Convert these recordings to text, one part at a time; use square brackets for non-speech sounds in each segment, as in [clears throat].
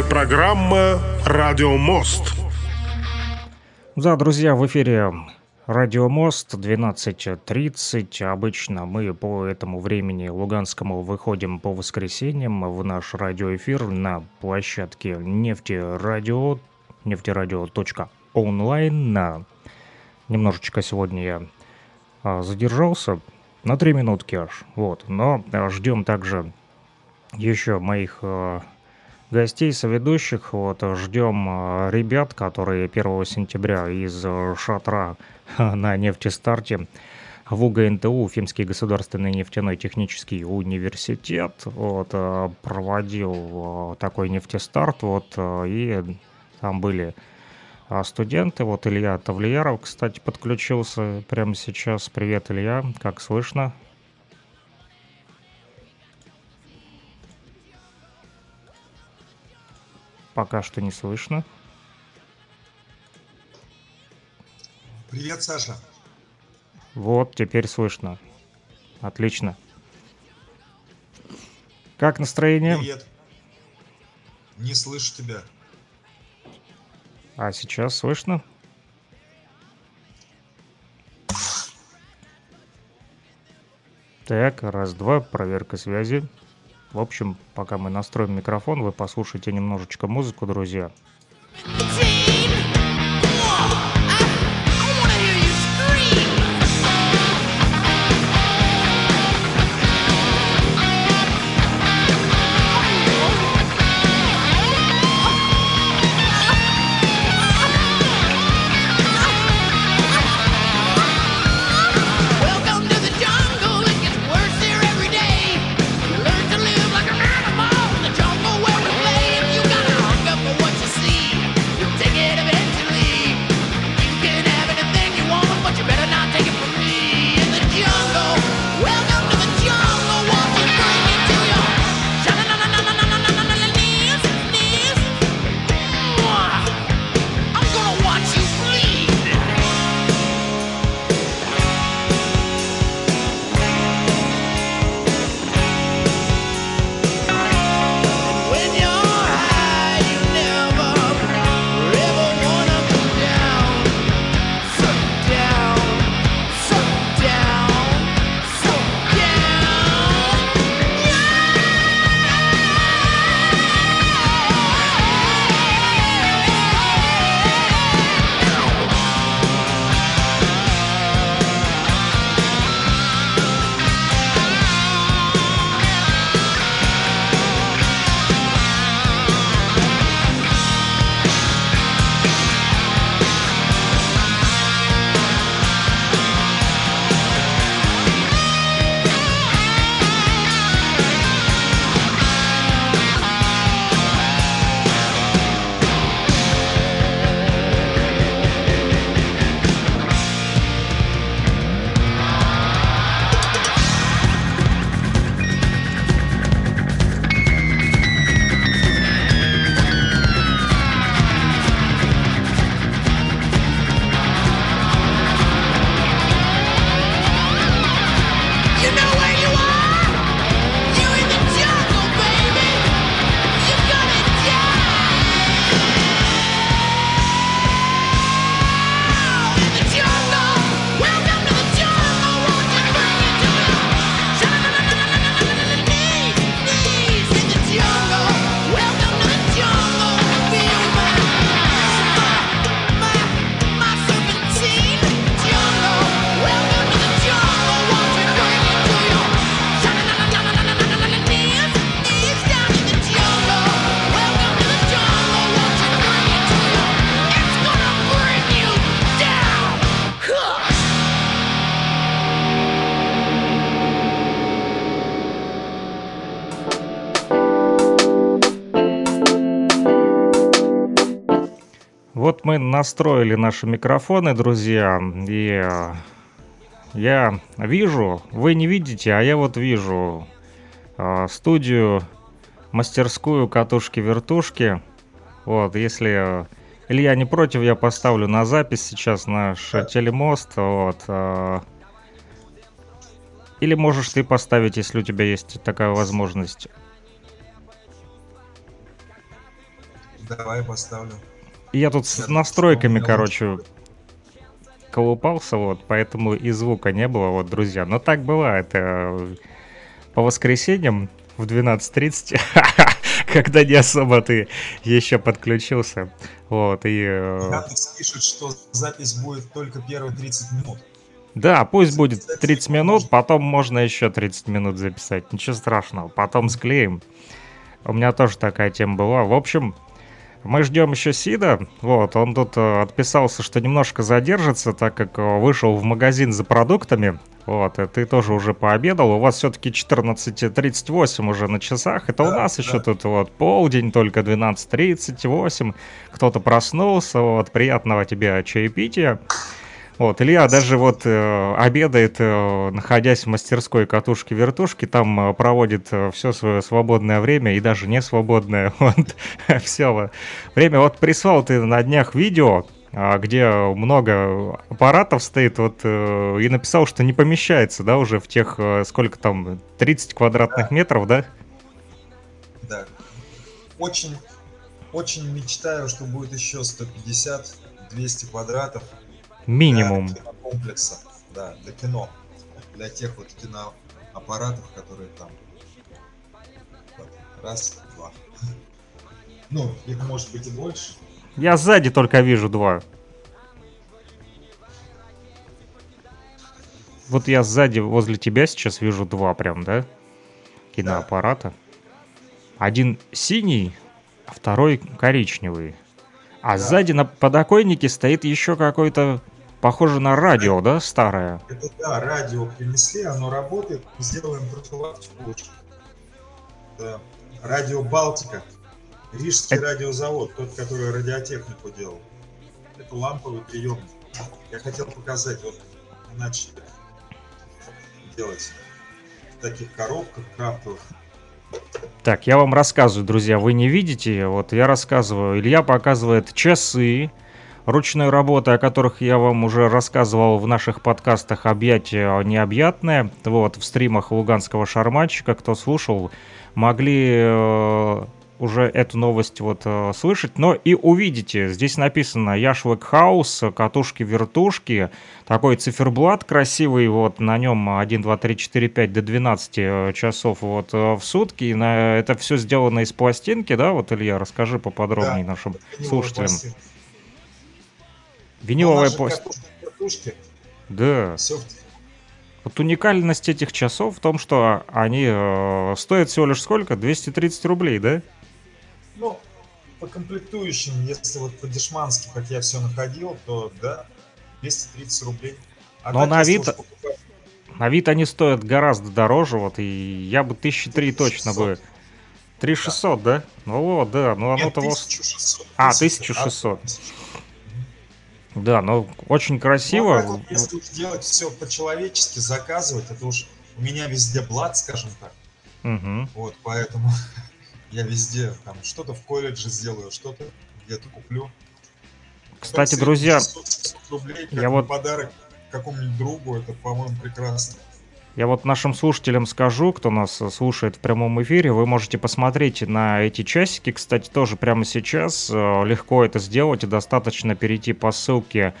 Эфире программа «Радио Мост». Да, друзья, в эфире Радио Мост 12.30. Обычно мы по этому времени Луганскому выходим по воскресеньям в наш радиоэфир на площадке нефтерадио, нефтерадио.онлайн. На... Немножечко сегодня я а, задержался, на три минутки аж, вот. Но а, ждем также еще моих а, гостей, соведущих. Вот, ждем э, ребят, которые 1 сентября из э, шатра на нефтестарте в УГНТУ, Уфимский государственный нефтяной технический университет, вот, э, проводил такой нефтестарт, вот, и там были студенты, вот Илья Тавлияров, кстати, подключился прямо сейчас. Привет, Илья, как слышно? Пока что не слышно. Привет, Саша. Вот, теперь слышно. Отлично. Как настроение? Привет. Не слышу тебя. А сейчас слышно? Так, раз-два, проверка связи. В общем, пока мы настроим микрофон, вы послушайте немножечко музыку, друзья. Настроили наши микрофоны, друзья, и э, я вижу, вы не видите, а я вот вижу э, студию, мастерскую катушки-вертушки. Вот, если э, Илья не против, я поставлю на запись сейчас наш телемост. Вот, или можешь ты поставить, если у тебя есть такая возможность. Давай поставлю. Я тут с настройками, короче, колупался, вот, поэтому и звука не было, вот, друзья. Но так бывает. э, По воскресеньям в 12.30, [laughs] когда не особо ты еще подключился. Вот, и... э, Яндекс пишет, что запись будет только первые 30 минут. Да, пусть будет 30 минут, потом можно еще 30 минут записать. Ничего страшного, потом склеим. У меня тоже такая тема была. В общем, мы ждем еще Сида. Вот, он тут э, отписался, что немножко задержится, так как э, вышел в магазин за продуктами. Вот, и ты тоже уже пообедал. У вас все-таки 14.38 уже на часах. Это у Да, нас еще да. тут вот полдень, только 12.38. Кто-то проснулся. Вот, приятного тебе чаепития. Вот, Илья даже вот э, обедает, э, находясь в мастерской катушки-вертушки, там э, проводит все свое свободное время и даже не свободное. [laughs] Вот, все время. Вот прислал ты на днях видео, а, где много аппаратов стоит, вот, и написал, что не помещается, да, уже в тех, сколько там, 30 квадратных метров, да? Да. Очень, очень мечтаю, что будет еще 150-200 квадратов Минимум. для кинокомплекса. Да, для кино. Для тех вот киноаппаратов, которые там. Вот, Раз, два. Ну, их может быть и больше. Я сзади только вижу два. Вот я сзади возле тебя сейчас вижу два прям, да? Киноаппарата. Один синий, а второй коричневый. А Да. сзади на подоконнике стоит еще какой-то, похоже на радио, да, старое? Это да, радио принесли, оно работает. Мы сделаем профилактику лучше. Это радио Балтика. Рижский Это- радиозавод, тот, который радиотехнику делал. Это ламповый приемник. Я хотел показать, вот начали делать в таких коробках крафтовых. Так, я вам рассказываю, друзья, вы не видите, вот я рассказываю. Илья показывает часы ручной работы, о которых я вам уже рассказывал в наших подкастах «Объятие необъятное». Вот, в стримах Луганского шарманщика, кто слушал, могли э, уже эту новость вот э, слышать, но и увидите. Здесь написано Яшвек Хаус, катушки-вертушки, такой циферблат красивый, вот на нем 1, 2, 3, 4, 5 до 12 э, часов вот э, в сутки. И на, это все сделано из пластинки, да? Вот, Илья, расскажи поподробнее Да, нашим слушателям. пластинка. Виниловая пластинка. Да. все Вот уникальность этих часов в том, что они э, стоят всего лишь сколько? 230 рублей, да? Ну, по комплектующим, если вот по дешмански, как я все находил, то да, 230 рублей. А Но на вид- На вид они стоят гораздо дороже, вот, и я бы тысячи три точно 1600. бы... 3600, да? Ну вот, да, ну оно Нет, того... 1600. А, 1600. 1600. Да, ну очень Ну, красиво. а так вот, если уж делать все по-человечески, заказывать, это уж у меня везде блат, скажем так. Мгм. Вот, поэтому [laughs] я везде там что-то в колледже сделаю, что-то где-то куплю. Кстати, друзья, 700 рублей я вот- подарок какому-нибудь другу, это, по-моему, прекрасно. Я вот нашим слушателям скажу, кто нас слушает в прямом эфире, вы можете посмотреть на эти часики, кстати, тоже прямо сейчас. Э, Легко это сделать, и достаточно перейти по ссылке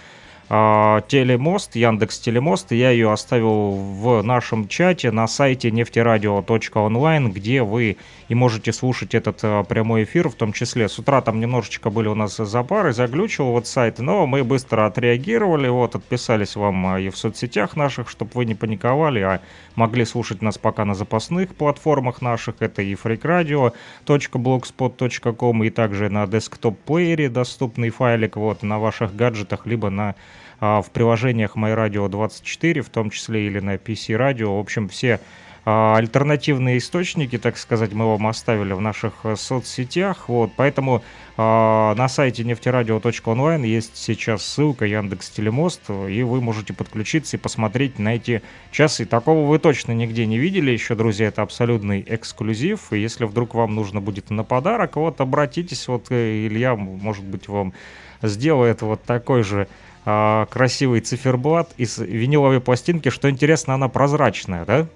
Телемост, Яндекс Телемост. Я ее оставил в нашем чате на сайте нефтерадио.онлайн, где вы и можете слушать этот э, прямой эфир, в том числе. С утра там немножечко были у нас запары, заглючил вот сайт, но мы быстро отреагировали, вот, отписались вам э, и в соцсетях наших, чтобы вы не паниковали, а могли слушать нас пока на запасных платформах наших. Это и freakradio.blogspot.com, и также на десктоп-плеере доступный файлик вот на ваших гаджетах, либо на а, в приложениях MyRadio 24, в том числе или на PC Radio. В общем, все а, альтернативные источники, так сказать, мы вам оставили в наших э, соцсетях. Вот, поэтому а, на сайте нефтерадио.онлайн есть сейчас ссылка Яндекс Телемост, и вы можете подключиться и посмотреть на эти часы. Такого вы точно нигде не видели еще, друзья, это абсолютный эксклюзив. И если вдруг вам нужно будет на подарок, вот обратитесь, вот э, Илья, может быть, вам сделает вот такой же а, красивый циферблат из виниловой пластинки. Что интересно, она прозрачная, да?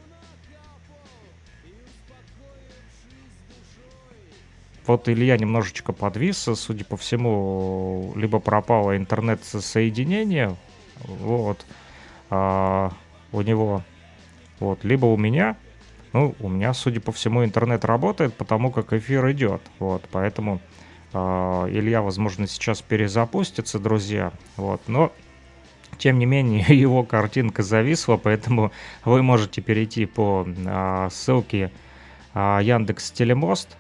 Вот Илья немножечко подвис, судя по всему, либо пропало интернет-соединение, вот, а, у него, вот, либо у меня, ну, у меня, судя по всему, интернет работает, потому как эфир идет, вот, поэтому Илья, возможно, сейчас перезапустится, друзья, вот, но тем не менее, [laughs] его картинка зависла, поэтому вы можете перейти по а, ссылке а, Яндекс Телемост,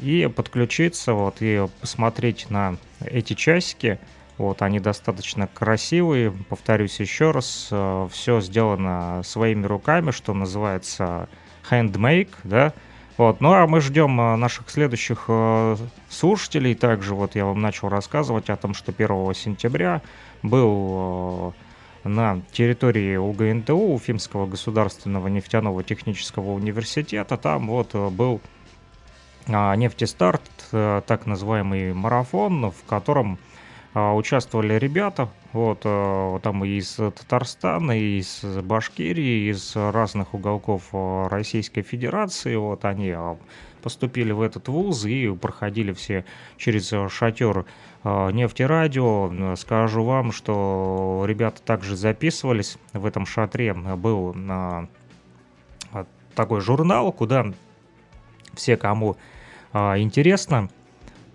и подключиться, вот, и посмотреть на эти часики. Вот, они достаточно красивые, повторюсь еще раз, все сделано своими руками, что называется handmade, да, вот, ну а мы ждем э, наших следующих э, слушателей, также вот я вам начал рассказывать о том, что 1 сентября был э, на территории УГНТУ, Уфимского государственного нефтяного технического университета, там вот был а, «Нефтестарт», так называемый марафон, в котором участвовали ребята, вот, э, там из Татарстана, из Башкирии, из разных уголков э, Российской Федерации, вот они а, поступили в этот вуз и проходили все через шатер нефтерадио. Скажу вам, что ребята также записывались в этом шатре. Был такой журнал, куда все, кому а, интересно,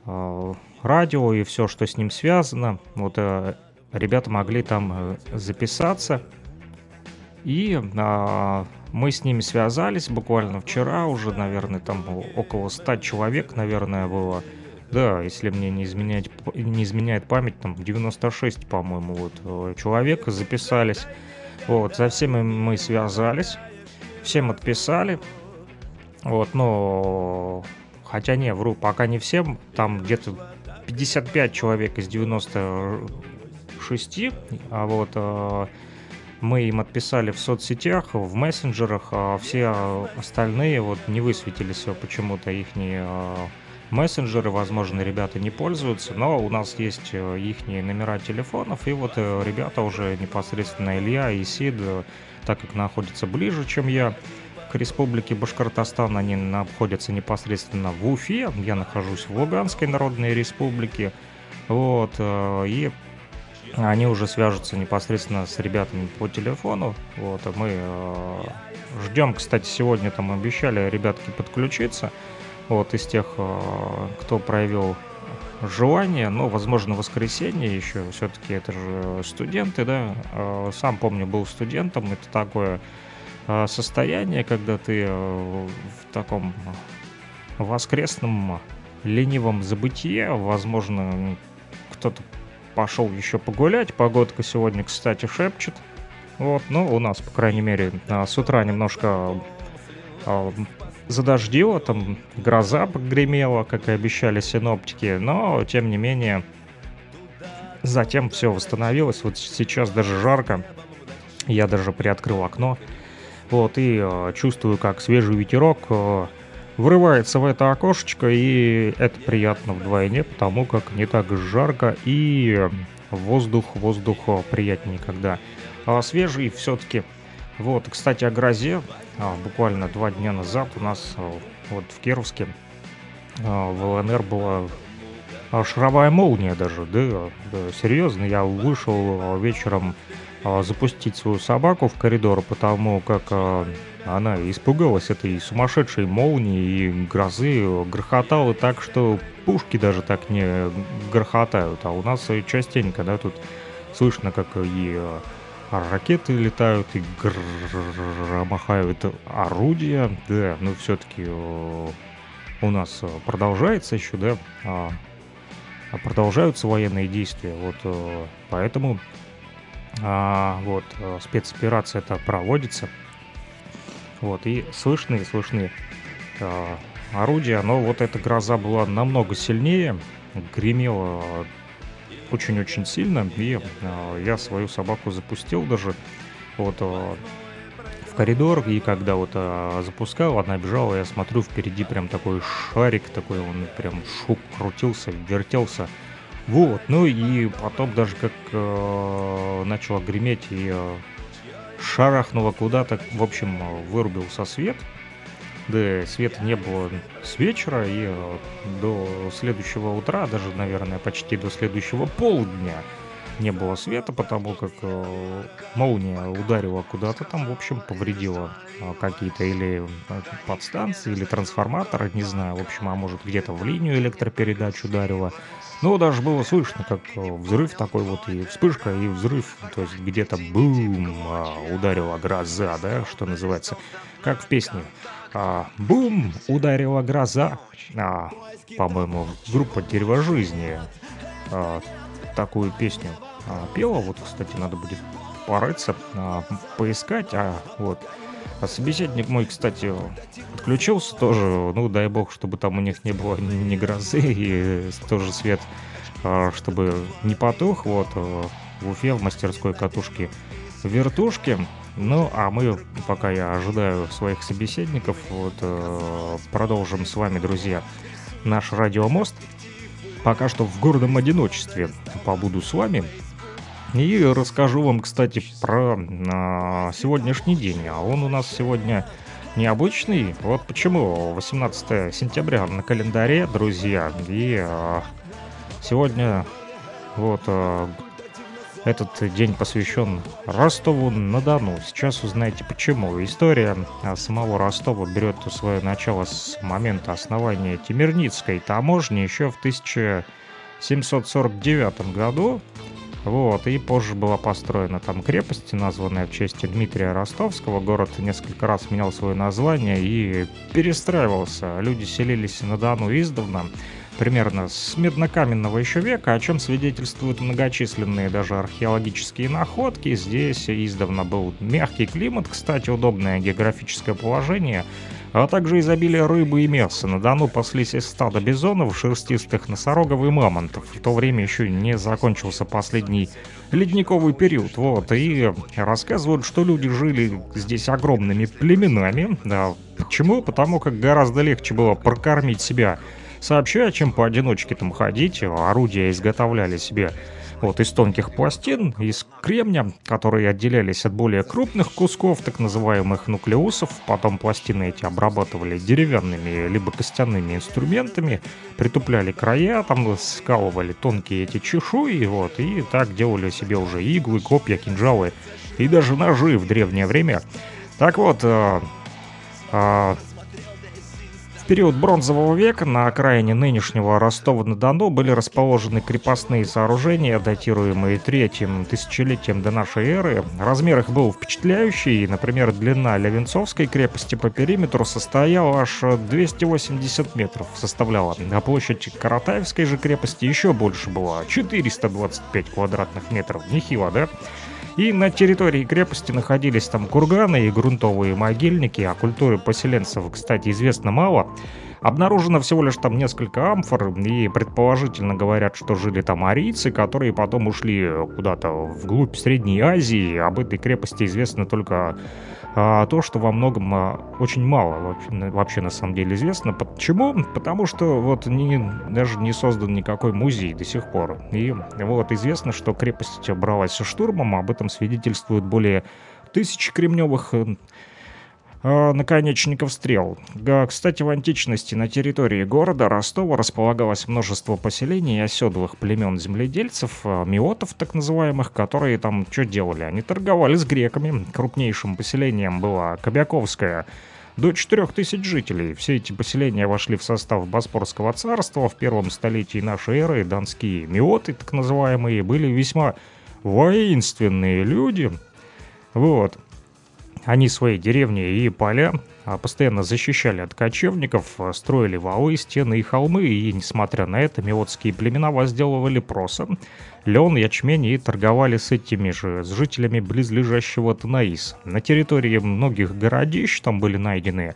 а, радио и все, что с ним связано. Вот а, ребята могли там а, записаться. И а, мы с ними связались буквально вчера уже, наверное, там около 100 человек, наверное, было. Да, если мне не, изменять, не изменяет память, там 96, по-моему, вот э, человек записались. Вот, со всеми мы связались, всем отписали. Вот, но Хотя не, вру, пока не всем. Там где-то 55 человек из 96. А вот э, мы им отписали в соцсетях, в мессенджерах, а все остальные вот не высветились почему-то их э, мессенджеры, возможно, ребята не пользуются, но у нас есть э, их номера телефонов, и вот ребята уже непосредственно Илья и Сид, так как находятся ближе, чем я, к республике Башкортостан. Они находятся непосредственно в Уфе. Я нахожусь в Луганской Народной Республике. Вот, э, и они уже свяжутся непосредственно с ребятами по телефону. Вот, мы э, ждем, кстати, сегодня там обещали ребятки подключиться. Вот, из тех, э, кто проявил желание, но, возможно, воскресенье еще, все-таки это же студенты, да, сам помню, был студентом, это такое а, состояние, когда ты э, в таком воскресном ленивом забытие, возможно, кто-то пошел еще погулять, погодка сегодня, кстати, шепчет, вот, ну, у нас, по крайней мере, а, с утра немножко задождило, там гроза погремела, как и обещали синоптики, но, тем не менее, затем все восстановилось, вот сейчас даже жарко, я даже приоткрыл окно, вот, и э, чувствую, как свежий ветерок э, врывается в это окошечко, и это приятно вдвойне, потому как не так жарко, и воздух, воздух приятнее, когда свежий все-таки. Вот, кстати, о грозе. Буквально два дня назад у нас вот в Кировске в ЛНР была шаровая молния даже, да, да, серьезно, я вышел вечером запустить свою собаку в коридор, потому как а, она испугалась этой сумасшедшей молнии и грозы, грохотала так, что пушки даже так не грохотают. А у нас частенько, да, тут слышно, как и а, ракеты летают, и громахают орудия, да, но все-таки у нас продолжается еще, да, продолжаются военные действия, вот поэтому а, вот, э, спецоперация это проводится. Вот, и слышны, слышны э, орудия, но вот эта гроза была намного сильнее, гремела очень-очень сильно, и э, я свою собаку запустил даже вот в коридор, и когда вот запускал, она бежала, я смотрю, впереди прям такой шарик такой, он прям шук крутился, вертелся. Вот, ну и потом даже как э, начало греметь и э, шарахнуло куда-то, в общем, э, вырубился свет. Да, света не было с вечера и э, до следующего утра, даже, наверное, почти до следующего полдня не было света, потому как э, молния ударила куда-то там, в общем, повредила э, какие-то или э, подстанции, или трансформаторы, не знаю, в общем, а может где-то в линию электропередач ударила. Ну, даже было слышно, как э, взрыв такой вот, и вспышка, и взрыв, то есть где-то бум, а, ударила гроза, да, что называется, как в песне. А, бум, ударила гроза, а, по-моему, группа «Дерево жизни» а, такую песню а, пела, вот, кстати, надо будет порыться, а, поискать, а вот а собеседник мой, кстати, отключился тоже. Ну, дай бог, чтобы там у них не было ни, грозы и тоже свет, а, чтобы не потух. Вот а, в Уфе в мастерской катушки вертушки. Ну, а мы, пока я ожидаю своих собеседников, вот э, продолжим с вами, друзья, наш радиомост. Пока что в гордом одиночестве побуду с вами. И расскажу вам, кстати, про а, сегодняшний день. А он у нас сегодня необычный. Вот почему. 18 сентября на календаре, друзья. И а, сегодня вот а, этот день посвящен Ростову-на-Дону. Сейчас узнаете почему. История а, самого Ростова берет свое начало с момента основания Тимирницкой таможни еще в 1749 году. Вот, и позже была построена там крепость, названная в честь Дмитрия Ростовского. Город несколько раз менял свое название и перестраивался. Люди селились на Дону издавна, примерно с меднокаменного еще века, о чем свидетельствуют многочисленные даже археологические находки. Здесь издавна был мягкий климат, кстати, удобное географическое положение – а также изобилие рыбы и мяса. На Дону паслись из стада бизонов, шерстистых носорогов и мамонтов. В то время еще не закончился последний ледниковый период. Вот, и рассказывают, что люди жили здесь огромными племенами. Да, почему? Потому как гораздо легче было прокормить себя сообща, чем поодиночке там ходить. Орудия изготовляли себе вот из тонких пластин, из кремня, которые отделялись от более крупных кусков, так называемых нуклеусов. Потом пластины эти обрабатывали деревянными либо костяными инструментами, притупляли края, там скалывали тонкие эти чешуи, вот, и так делали себе уже иглы, копья, кинжалы и даже ножи в древнее время. Так вот, э, э, в период бронзового века на окраине нынешнего Ростова-на-Дону были расположены крепостные сооружения, датируемые третьим тысячелетием до нашей эры. Размер их был впечатляющий. Например, длина Левенцовской крепости по периметру состояла аж 280 метров составляла. А площадь Каратаевской же крепости еще больше была. 425 квадратных метров. Нехило, да? И на территории крепости находились там курганы и грунтовые могильники, а культуры поселенцев, кстати, известно мало. Обнаружено всего лишь там несколько амфор, и предположительно говорят, что жили там арийцы, которые потом ушли куда-то вглубь Средней Азии. Об этой крепости известно только то, что во многом а, очень мало вообще, на самом деле известно. Почему? Потому что вот не, даже не создан никакой музей до сих пор. И вот известно, что крепость бралась штурмом, об этом свидетельствуют более тысячи кремневых наконечников стрел. Кстати, в античности на территории города Ростова располагалось множество поселений оседлых племен земледельцев, э, миотов так называемых, которые там что делали? Они торговали с греками. Крупнейшим поселением была Кобяковская, до 4000 жителей. Все эти поселения вошли в состав Боспорского царства. В первом столетии нашей эры донские миоты, так называемые, были весьма воинственные люди. Вот. Они свои деревни и поля а, постоянно защищали от кочевников, а, строили валы, стены и холмы, и, несмотря на это, миотские племена возделывали проса, лен, ячмень и торговали с этими же, с жителями близлежащего Танаиса. На территории многих городищ там были найдены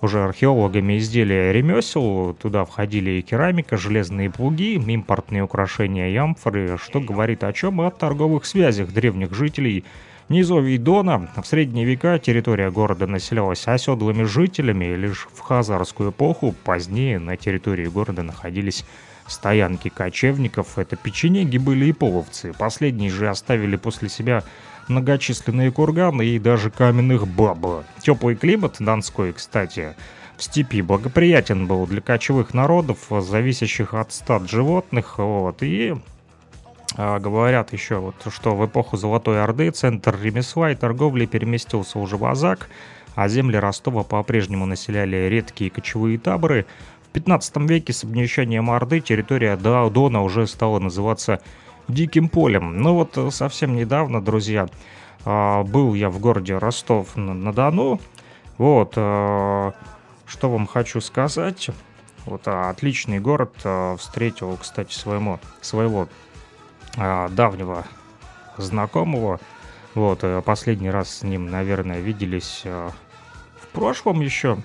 уже археологами изделия ремесел. Туда входили и керамика, железные плуги, импортные украшения и амфоры, что говорит о чем? О торговых связях древних жителей Низовий Дона. В средние века территория города населялась оседлыми жителями, и лишь в хазарскую эпоху позднее на территории города находились стоянки кочевников. Это печенеги были и половцы. Последние же оставили после себя многочисленные курганы и даже каменных баб. Теплый климат Донской, кстати, в степи благоприятен был для кочевых народов, зависящих от стад животных. Вот, и говорят еще, вот, что в эпоху Золотой Орды центр ремесла и торговли переместился уже в Азак, а земли Ростова по-прежнему населяли редкие кочевые таборы. В 15 веке с обнищанием Орды территория Дона уже стала называться Диким полем. Ну вот э, совсем недавно, друзья, а, был я в городе Ростов-на-Дону. Вот, э, что вам хочу сказать. Вот а, отличный город. Э, встретил, кстати, своему, своего а, давнего знакомого. Вот, последний раз с ним, наверное, виделись в прошлом еще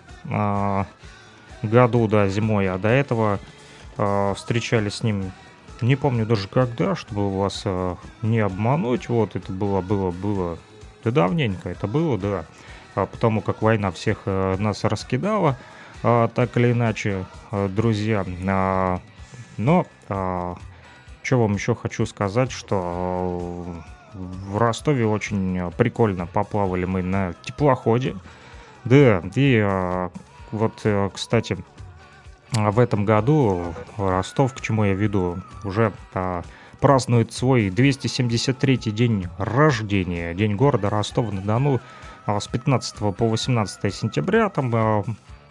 году, да, зимой, а до этого встречались с ним не помню даже когда, чтобы вас э, не обмануть. Вот это было, было, было. Да давненько это было, да. А потому как война всех э, нас раскидала, э, так или иначе, э, друзья. Э, но э, что вам еще хочу сказать, что э, в Ростове очень прикольно поплавали мы на теплоходе. Да, и э, вот, э, кстати, в этом году Ростов, к чему я веду, уже празднует свой 273-й день рождения, день города Ростова-на-Дону а, с 15 по 18 сентября. Там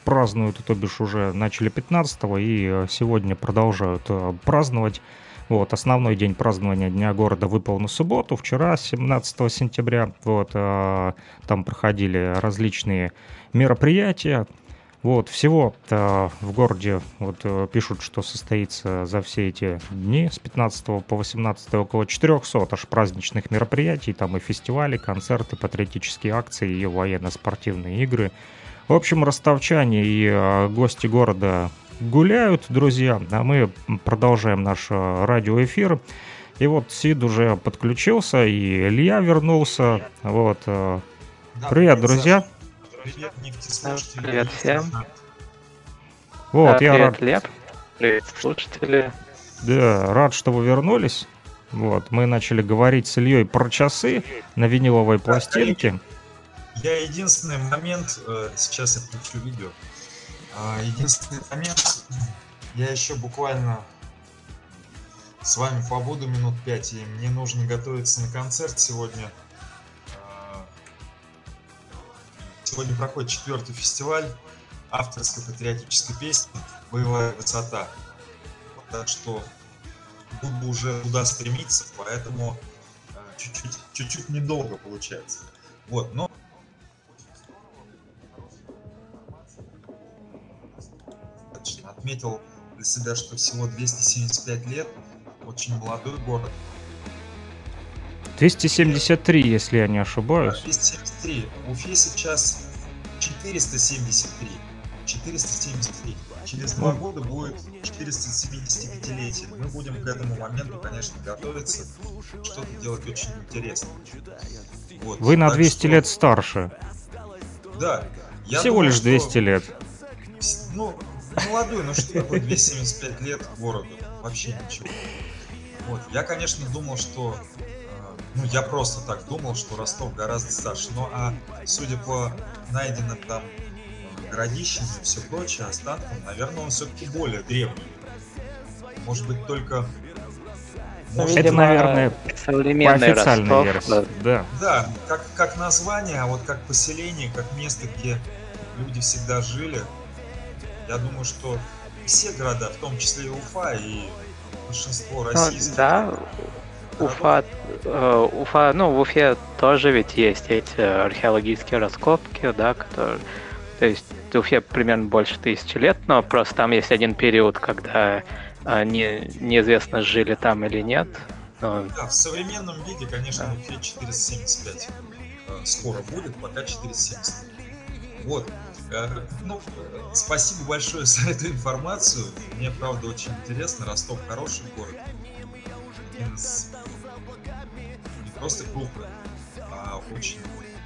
празднуют, то бишь уже начали 15 и сегодня продолжают праздновать. Вот, основной день празднования Дня города выпал на субботу, вчера, 17 сентября. Вот, а, там проходили различные мероприятия, вот, всего э, в городе вот, э, пишут, что состоится за все эти дни с 15 по 18 около 400 аж праздничных мероприятий, там и фестивали, концерты, патриотические акции и военно-спортивные игры. В общем, ростовчане и э, гости города гуляют, друзья, а мы продолжаем наш э, радиоэфир. И вот Сид уже подключился, и Илья вернулся. Вот. Э, Да, привет, друзья. Привет. Привет всем. Вот, Да, я привет, рад, Леп. Привет, слушатели. Да, рад, что вы вернулись. Вот, мы начали говорить с Ильей про часы на виниловой пластинке. Я единственный момент, э, сейчас я включу видео. А, Единственный момент, я еще буквально с вами побуду минут пять, и мне нужно готовиться на концерт сегодня. А, Сегодня проходит четвертый фестиваль авторской патриотической песни «Боевая высота». Так что буду уже туда стремиться, поэтому чуть-чуть, чуть-чуть недолго получается. Вот, но Отметил для себя, что всего 275 лет, очень молодой город. 273, если я не ошибаюсь. 273. В Уфе сейчас 473. 473. Через два года будет 475-летие. Мы будем к этому моменту, конечно, готовиться. Что-то делать очень интересно. Вот. Вы на Так 200 что, лет старше. Да. Я Всего думаю, лишь что 200 лет. Вс- Ну, молодой, ну что такое 275 лет городу? Вообще ничего. Вот, я, конечно, думал, что... э, Ну, я просто так думал, что Ростов гораздо старше. Но, а судя по найденным там э, городищам и все прочее, останкам, наверное, он все-таки более древний. Может быть, только... Может, Это, наверное, По современный официальной Ростов. версии. Да. Да, как, как название, а вот как поселение, как место, где люди всегда жили, я думаю, что все города, в том числе и Уфа, и большинство Ну, российских, да, Уфа, э, Уфа, ну, в Уфе тоже ведь есть эти археологические раскопки, да, которые... То есть в Уфе примерно больше тысячи лет, но просто там есть один период, когда э, не, неизвестно, жили там или нет. Но, Да, в современном виде, конечно, в Уфе 475 э, скоро будет, пока 470. Вот. Э, Ну, спасибо большое [laughs] за эту информацию. Мне, правда, очень интересно. Ростов хороший город. Из не просто крупный, а очень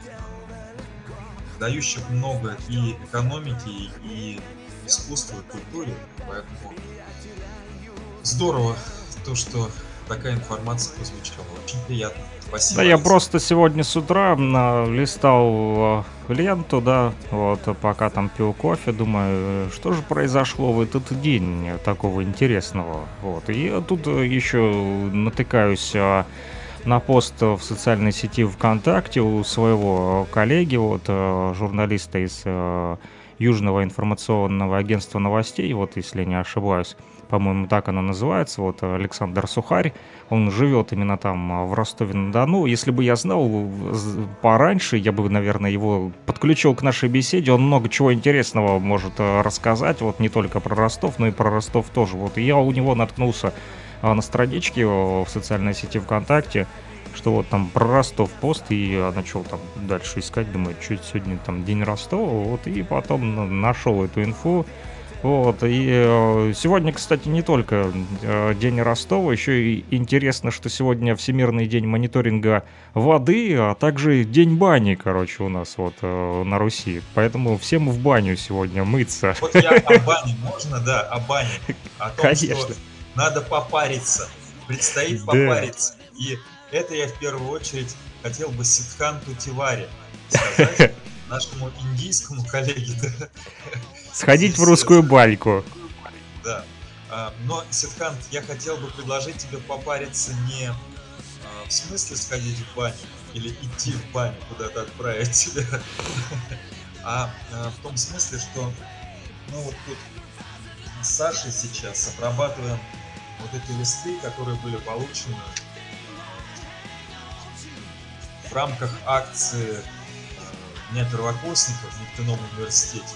э, дающих много и экономики, и искусству, и культуре. Поэтому здорово то, что такая информация прозвучала. Очень приятно. Спасибо. Да, я просто сегодня с утра м, листал э, ленту, да, вот, пока там пил кофе, думаю, э, что же произошло в этот день такого интересного, вот. И я тут э, еще натыкаюсь э, на пост в социальной сети ВКонтакте у своего коллеги, вот, э, журналиста из э, Южного информационного агентства новостей, вот, если я не ошибаюсь, по-моему, так оно называется, вот, Александр Сухарь, он живет именно там, а, в Ростове-на-Дону. Если бы я знал з- пораньше, я бы, наверное, его подключил к нашей беседе. Он много чего интересного может э, рассказать, вот не только про Ростов, но и про Ростов тоже. Вот я у него наткнулся на страничке э, в социальной сети ВКонтакте, что вот там про Ростов пост, и начал там дальше искать, думаю, что сегодня там день Ростова, вот, и потом на- нашел эту инфу, вот, и э, сегодня, кстати, не только э, день Ростова, еще и интересно, что сегодня Всемирный день мониторинга воды, а также день бани, короче, у нас вот э, на Руси. Поэтому всем в баню сегодня мыться. Вот я о бане, можно, да, о бане. О том, Конечно. что надо попариться. Предстоит Да. попариться. И это я в первую очередь хотел бы Сидханту Тивари сказать, [laughs] нашему индийскому коллеге. Да, Сходить в русскую бальку. да. А, Но, Сидхант, я хотел бы предложить тебе попариться не а, в смысле сходить в баню или идти в баню, куда-то отправить тебя, [laughs] а а, в том смысле, что мы вот тут с Сашей сейчас обрабатываем вот эти листы, которые были получены в рамках акции Дня первокурсников в нефтяном университете.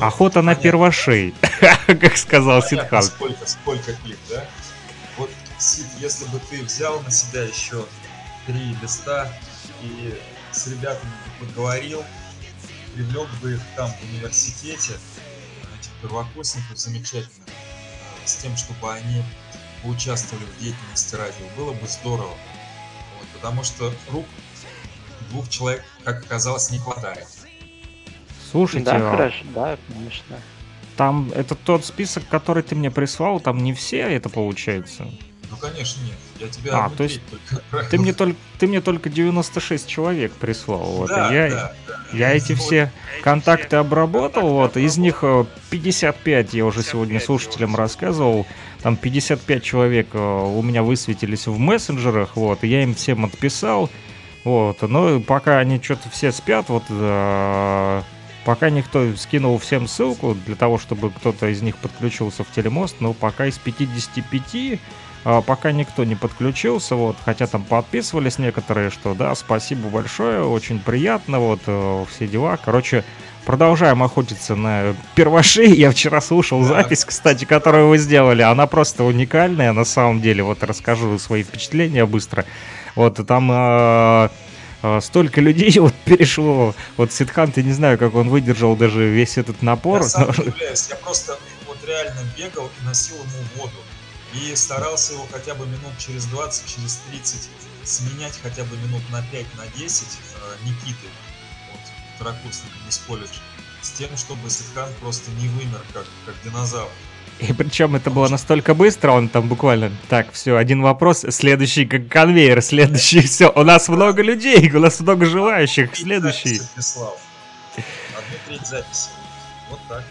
Охота на первошей, [laughs] как сказал Сидхан. сколько, сколько их, да? Вот, Сид, если бы ты взял на себя еще три листа и с ребятами поговорил, привлек бы их там в университете, этих первокурсников замечательно, э, с тем, чтобы они поучаствовали в деятельности радио, было бы здорово. Вот, потому что рук двух человек, как оказалось, не хватает. Слушайте, да, а хорошо, да, конечно. там это тот список, который ты мне прислал, там не все это получается. Ну, конечно, нет. Я тебе А, то есть [laughs] только. Ты мне только, ты мне только 96 человек прислал. Вот, Да, я, да, да. я эти Вот. все контакты обработал, вот, из них э, 55, я уже сегодня слушателям рассказывал, там 55 человек э, у меня высветились в мессенджерах, вот, и я им всем отписал, вот, но пока они что-то все спят, вот, э, пока никто скинул всем ссылку для того, чтобы кто-то из них подключился в телемост, но пока из 55 а, пока никто не подключился, вот, хотя там подписывались некоторые, что да, спасибо большое, очень приятно, вот, э, все дела. Короче, продолжаем охотиться на первошей. [laughs] Я вчера слушал Да. запись, кстати, которую вы сделали. Она просто уникальная, на самом деле. Вот расскажу свои впечатления быстро. Вот, там э, столько людей [laughs] вот перешло. Вот Сидхан, ты не знаю, как он выдержал даже весь этот напор. Я сам удивляюсь, я просто вот реально бегал и носил ему воду. И старался его хотя бы минут через 20, через 30 сменять хотя бы минут на 5, на 10 э, Никиты, вот, второкурсником из колледжа, с тем, чтобы Ситхан просто не вымер, как, как динозавр. И причем это было настолько быстро, он там буквально, так, все, один вопрос, следующий как конвейер, следующий, все, у нас много людей, у нас много желающих, следующий. Одну треть записи. Вот так.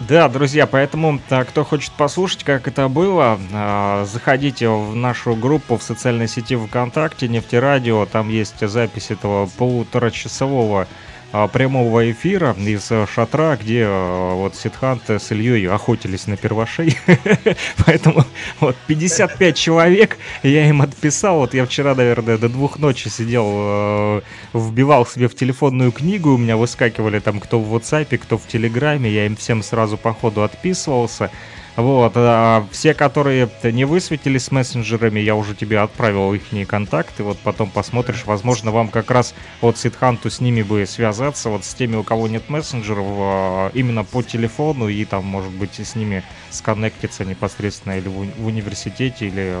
Да, друзья, поэтому, а, кто хочет послушать, как это было, а, заходите в нашу группу в социальной сети ВКонтакте, Нефтерадио, там есть запись этого полуторачасового а, прямого эфира из э, шатра, где э, вот Сидхант с Ильей охотились на первошей. [laughs] Поэтому вот 55 человек я им отписал. Вот я вчера, наверное, до двух ночи сидел, э, вбивал себе в телефонную книгу. У меня выскакивали там кто в WhatsApp, кто в Телеграме. Я им всем сразу по ходу отписывался. Вот, а все, которые не высветились с мессенджерами, я уже тебе отправил их контакты, вот потом посмотришь, возможно, вам как раз вот Сидханту с ними бы связаться, вот с теми, у кого нет мессенджеров, а, именно по телефону, и там, может быть, с ними сконнектиться непосредственно или в университете, или,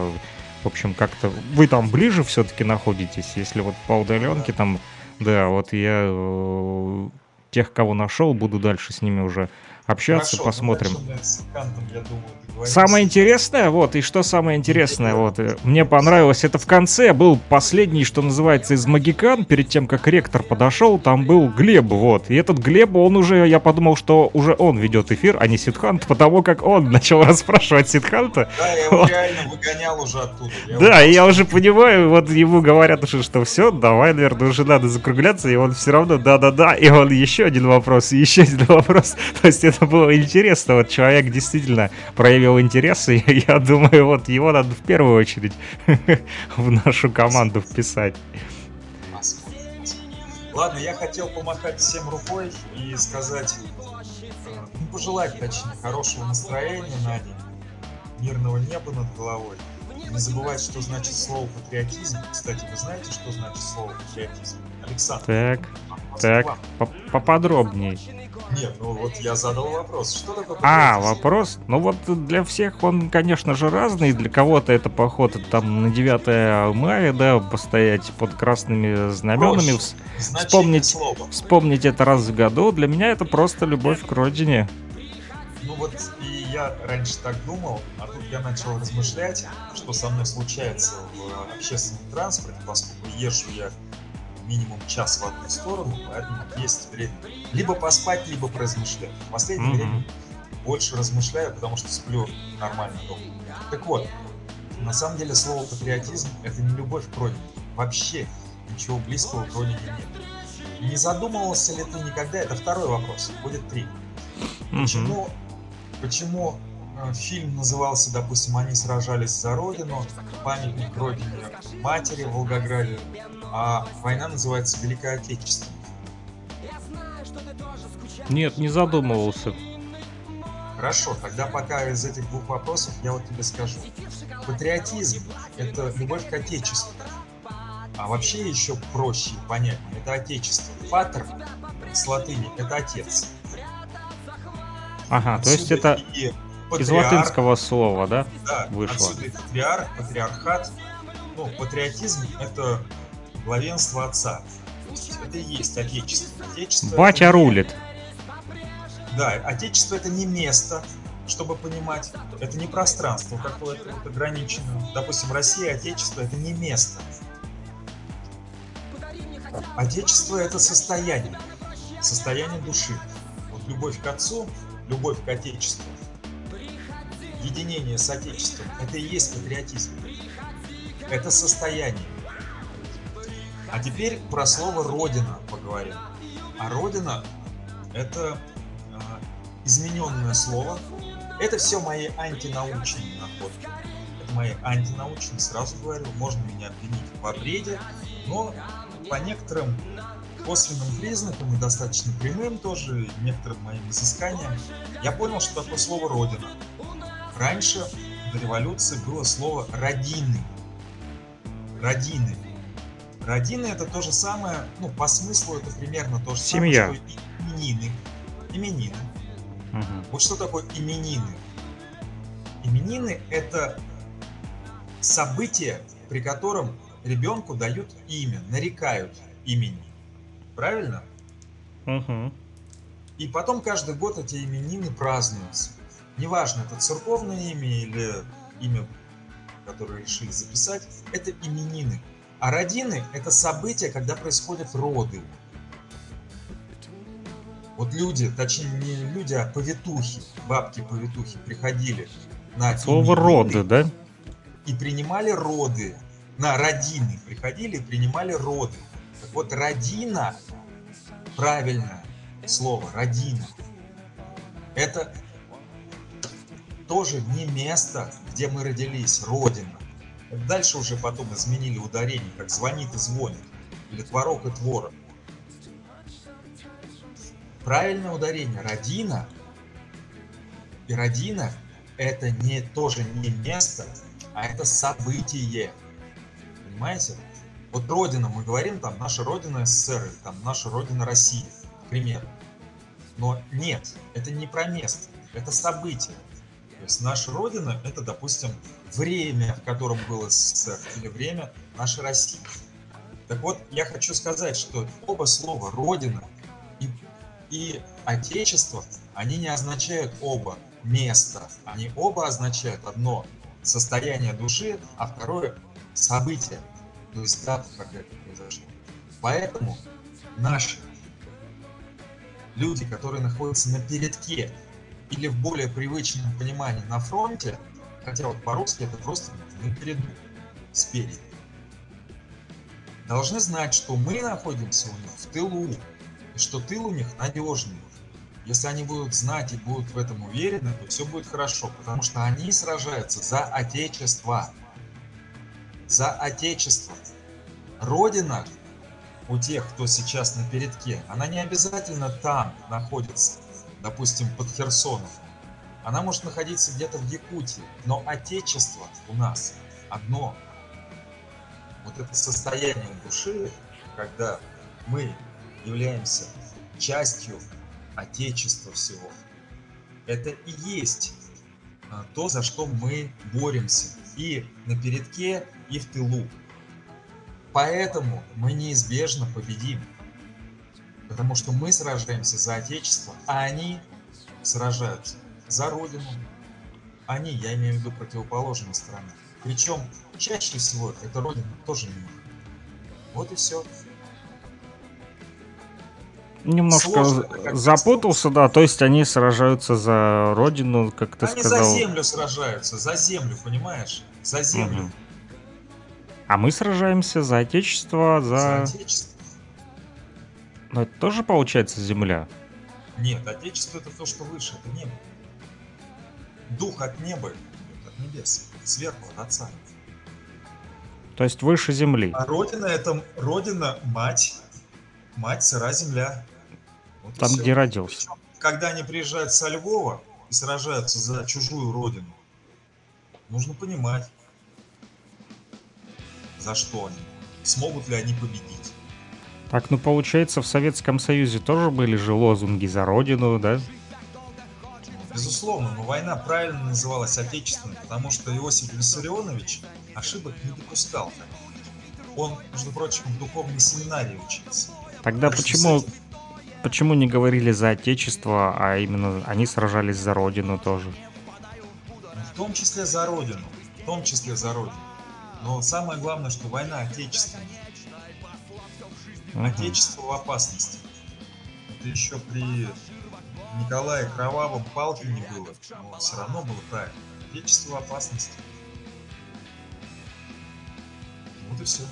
в общем, как-то... Вы там ближе все-таки находитесь, если вот по удаленке там, да, вот я э, тех, кого нашел, буду дальше с ними уже общаться, Хорошо, посмотрим. ну, дальше мы с Кантом, я думаю, договоримся. Самое интересное, вот, и что самое интересное, вот, э, мне понравилось, это в конце был последний, что называется, из Магикан, перед тем, как ректор подошел, там был Глеб, вот, и этот Глеб, он уже, я подумал, что уже он ведет эфир, а не Сидхант, потому как он [laughs] начал расспрашивать Сидханта, Да, я его реально выгонял уже оттуда. Я да, и я уже понимаю, вот ему говорят уже, что все, давай, наверное, уже надо закругляться, и он все равно да-да-да, и он еще один вопрос, и еще один [laughs] вопрос. То есть это было интересно, вот человек действительно проявил интерес, и [laughs] я думаю, вот его надо в первую очередь [laughs] в нашу команду вписать. Ладно, я хотел помахать всем рукой и сказать, э, ну, пожелать, точнее, хорошего настроения на день, мирного неба над головой. Не забывать, что значит слово патриотизм. Кстати, вы знаете, что значит слово патриотизм? Александр, Так, так, вам. Нет, ну вот я задал вопрос. Что такое А, вопрос? Ну вот для всех он, конечно же, разный. Для кого-то это поход там на 9 мая, да, постоять под красными знаменами, Проще. Вспомнить- слова. вспомнить это раз в году. Для меня это просто любовь к родине. Ну вот и я раньше так думал, а тут я начал размышлять, что со мной случается в общественном транспорте, поскольку езжу я минимум час в одну сторону, поэтому есть время либо поспать, либо поразмышлять. В последнее Мгм. время больше размышляю, потому что сплю нормально дома. Так вот, на самом деле слово патриотизм — это не любовь к родине. Вообще ничего близкого к родине нет. Не задумывался ли ты никогда? Это второй вопрос. Будет три. Мгм. Почему, почему э, фильм назывался, допустим, «Они сражались за Родину», памятник Родине матери в Волгограде, а война называется «Великая Отечественная». Нет, не задумывался. Хорошо, тогда пока из этих двух вопросов я вот тебе скажу. Патриотизм — это любовь к Отечеству. А вообще еще проще и понятнее — это Отечество. Патер с латыни — это отец. Ага, то есть это и из патриарх, латинского слова, да? Да, вышло. отсюда и патриарх, патриархат. Ну, патриотизм — это главенство отца. То есть Это и есть отечество. Отечество Батя это рулит. Да, отечество это не место, чтобы понимать. Это не пространство какое-то вот ограниченное. Допустим, Россия, отечество это не место. Отечество это состояние. Состояние души. Вот любовь к отцу, любовь к отечеству, единение с отечеством, это и есть патриотизм. Это состояние. А теперь про слово «родина» поговорим. А «родина» — это а, измененное слово. Это все мои антинаучные находки. Это мои антинаучные, сразу говорю. Можно меня обвинить в бреде, но по некоторым косвенным признакам и достаточно прямым тоже, некоторым моим изысканиям, я понял, что такое слово «родина». Раньше, до революции, было слово «родины». Родины. Родины это то же самое, ну, по смыслу это примерно то же Семья. самое, что именины. Именины. Мгм. Вот что такое именины? Именины – это событие, при котором ребенку дают имя, нарекают имени. Правильно? Мгм. И потом каждый год эти именины празднуются. Неважно, это церковное имя или имя, которое решили записать, это именины. А родины – это события, когда происходят роды. Вот люди, точнее не люди, а повитухи, бабки-повитухи приходили на Слово роды, да? и принимали роды. На родины приходили и принимали роды. Так вот, родина правильное слово «родина». Это тоже не место, где мы родились, родина. Дальше уже потом изменили ударение, как звонит и звонит, или творог и творог. Правильное ударение родина и родина это не тоже не место, а это событие. Понимаете? Вот родина, мы говорим там наша родина СССР, там наша родина Россия, к примеру. Но нет, это не про место, это событие. То есть наша родина это, допустим, время, в котором был СССР, или время нашей России. Так вот, я хочу сказать, что оба слова родина и, и отечество, они не означают оба место. Они оба означают одно состояние души, а второе событие, то есть дата, когда это произошло. Поэтому наши люди, которые находятся на передке или в более привычном понимании на фронте, хотя вот по-русски это просто на переду, спереди, должны знать, что мы находимся у них в тылу, и что тыл у них надежный. Если они будут знать и будут в этом уверены, то все будет хорошо, потому что они сражаются за Отечество. За Отечество. Родина у тех, кто сейчас на передке, она не обязательно там находится, допустим, под Херсоном. Она может находиться где-то в Якутии, но Отечество у нас одно. Вот это состояние души, когда мы являемся частью Отечества всего. Это и есть а, то, за что мы боремся и на передке, и в тылу. Поэтому мы неизбежно победим. Потому что мы сражаемся за Отечество, а они сражаются за Родину. Они, я имею в виду противоположную сторону. Причем чаще всего эта Родина тоже не мы. Вот и все. Немножко Сложно, запутался, да, то есть они сражаются за родину, как ты Они сказал. за землю сражаются, за землю, понимаешь? За землю, Мгм. А мы сражаемся за отечество, за за... Отечество. Ну, это тоже получается земля. Нет, Отечество это то, что выше, это небо. Дух от неба, от небес, сверху, от Отца. То есть выше земли. А Родина это Родина, мать, мать, сыра земля. Вот Там, где родился. Причем, когда они приезжают со Львова и сражаются за чужую родину, нужно понимать, за что они, смогут ли они победить. Так, ну получается, в Советском Союзе тоже были же лозунги за родину, да? Безусловно, но война правильно называлась отечественной, потому что Иосиф Виссарионович ошибок не допускал. Он, между прочим, в духовной семинарии учился. Тогда почему, этим- почему не говорили за отечество, а именно они сражались за родину тоже? В том числе за Родину. В том числе за Родину. Но самое главное, что война отечественная. Мгм. Отечество в опасности. Это еще при Николае Кровавом палки не было, но все равно было правильно. Отечество опасности. Вот и все.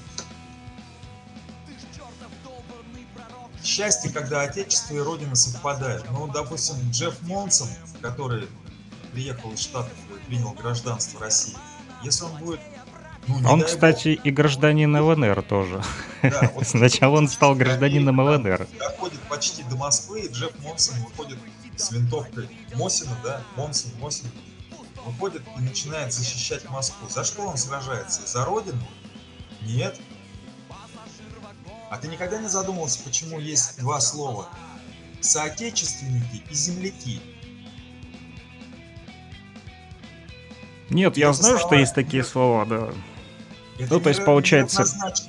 Счастье, когда Отечество и Родина совпадают. Ну, допустим, Джефф Монсон, который приехал из Штатов и принял гражданство России, если он будет... ну, Он, дай бог, кстати, и гражданин ЛНР тоже. да, вот [laughs] Сначала он стал гражданином ЛНР. Доходит почти до Москвы, и Джефф Монсон выходит с винтовкой Мосина, да, Монсон, Мосин, выходит и начинает защищать Москву. За что он сражается? За Родину? Нет. А ты никогда не задумывался, почему есть два слова? Соотечественники и земляки. Нет, я знаю, что есть такие слова, да. Это Ну, то есть, получается-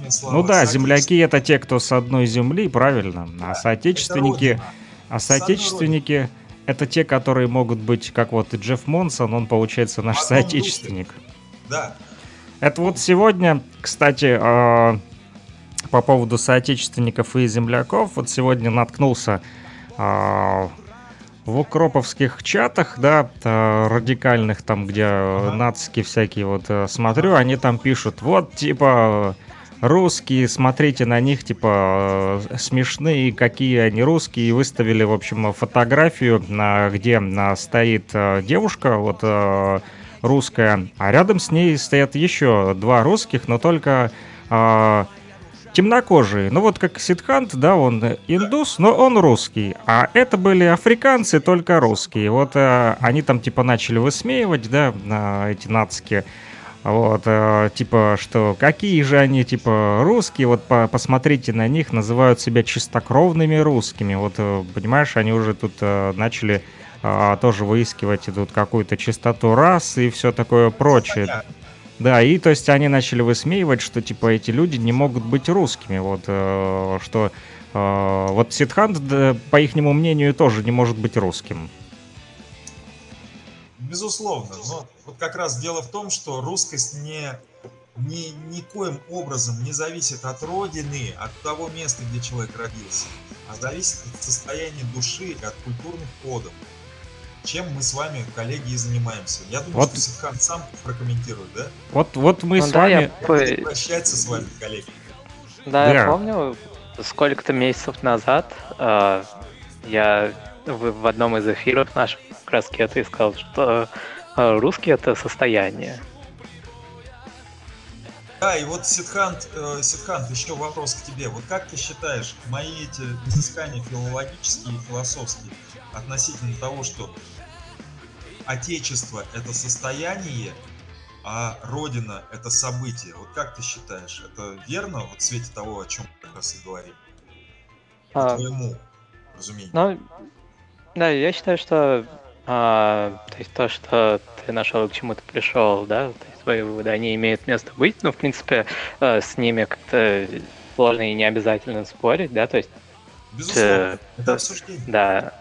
слова. Ну да, земляки это те, кто с одной земли, правильно. А это соотечественники, а соотечественники это те, которые могут быть, как вот и Джефф Монсон, он получается наш одном духе. соотечественник. Да, Это вот сегодня, кстати, э, по поводу соотечественников и земляков, вот сегодня наткнулся э, в укроповских чатах, да, э, радикальных, там, где э, Ага. нацики всякие, вот, э, смотрю, они там пишут, вот, типа, русские, смотрите на них, типа, смешные, какие они русские, и выставили, в общем, фотографию, где стоит девушка, вот русская, а рядом с ней стоят еще два русских, но только темнокожие. Ну вот как Сидхант, да, он индус, но он русский. А это были африканцы, только русские. Вот э, они там типа начали высмеивать, да, э, эти нацики. Вот, э, типа, что какие же они, типа, русские, вот по посмотрите на них, называют себя чистокровными русскими. Вот, э, понимаешь, они уже тут э, начали э, тоже выискивать тут какую-то чистоту расы и все такое прочее. Да, и то есть они начали высмеивать, что типа эти люди не могут быть русскими, вот, э, что э, вот Сидхант, да, по их мнению, тоже не может быть русским. Безусловно, но вот как раз дело в том, что русскость не, ни, никоим образом не зависит от родины, от того места, где человек родился, а зависит от состояния души и от культурных кодов. Чем мы с вами, коллеги, и занимаемся. Я думаю, Вот. что Сидхан сам прокомментирует, да? Вот, вот мы Ну с да, вами... я прощаться с вами, коллеги. Да, я Да. помню, сколько-то месяцев назад э, я в, в одном из эфиров наших как раз Кета сказал, что э, русский это состояние. Да, и вот Сидхант, э, Сидхант, еще вопрос к тебе. Вот как ты считаешь, мои эти изыскания филологические и философские относительно того, что Отечество – это состояние, а Родина – это событие. Вот как ты считаешь, это верно вот в свете того, о чем мы как раз и говорим? По А, твоему разумению. Ну, да, я считаю, что а, то есть то, что ты нашел, к чему ты пришел, да, то есть твои выводы, они имеют место быть, но, в принципе, э, с ними как-то сложно и не обязательно спорить, да, то есть, Безусловно, э, это обсуждение. да,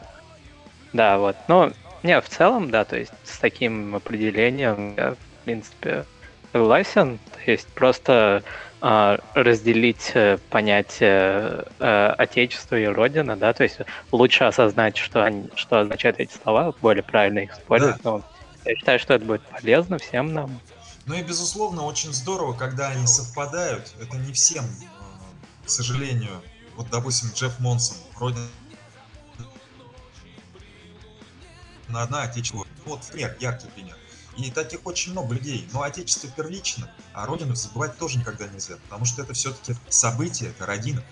да, вот, но, не, в целом, да, то есть с таким определением я, в принципе, согласен, то есть просто а, разделить э, понятие э, отечество и родина, да, то есть лучше осознать, что, они, что означают эти слова, более правильно их использовать. Но я считаю, что это будет полезно всем нам. Ну и, безусловно, очень здорово, когда они совпадают. Это не всем, э, к сожалению. Вот, допустим, Джефф Монсон, Родина на одна отечество. Вот пример, яркий пример. И таких очень много людей. Но отечество первично, а родину забывать тоже никогда нельзя, потому что это все-таки событие, это родина.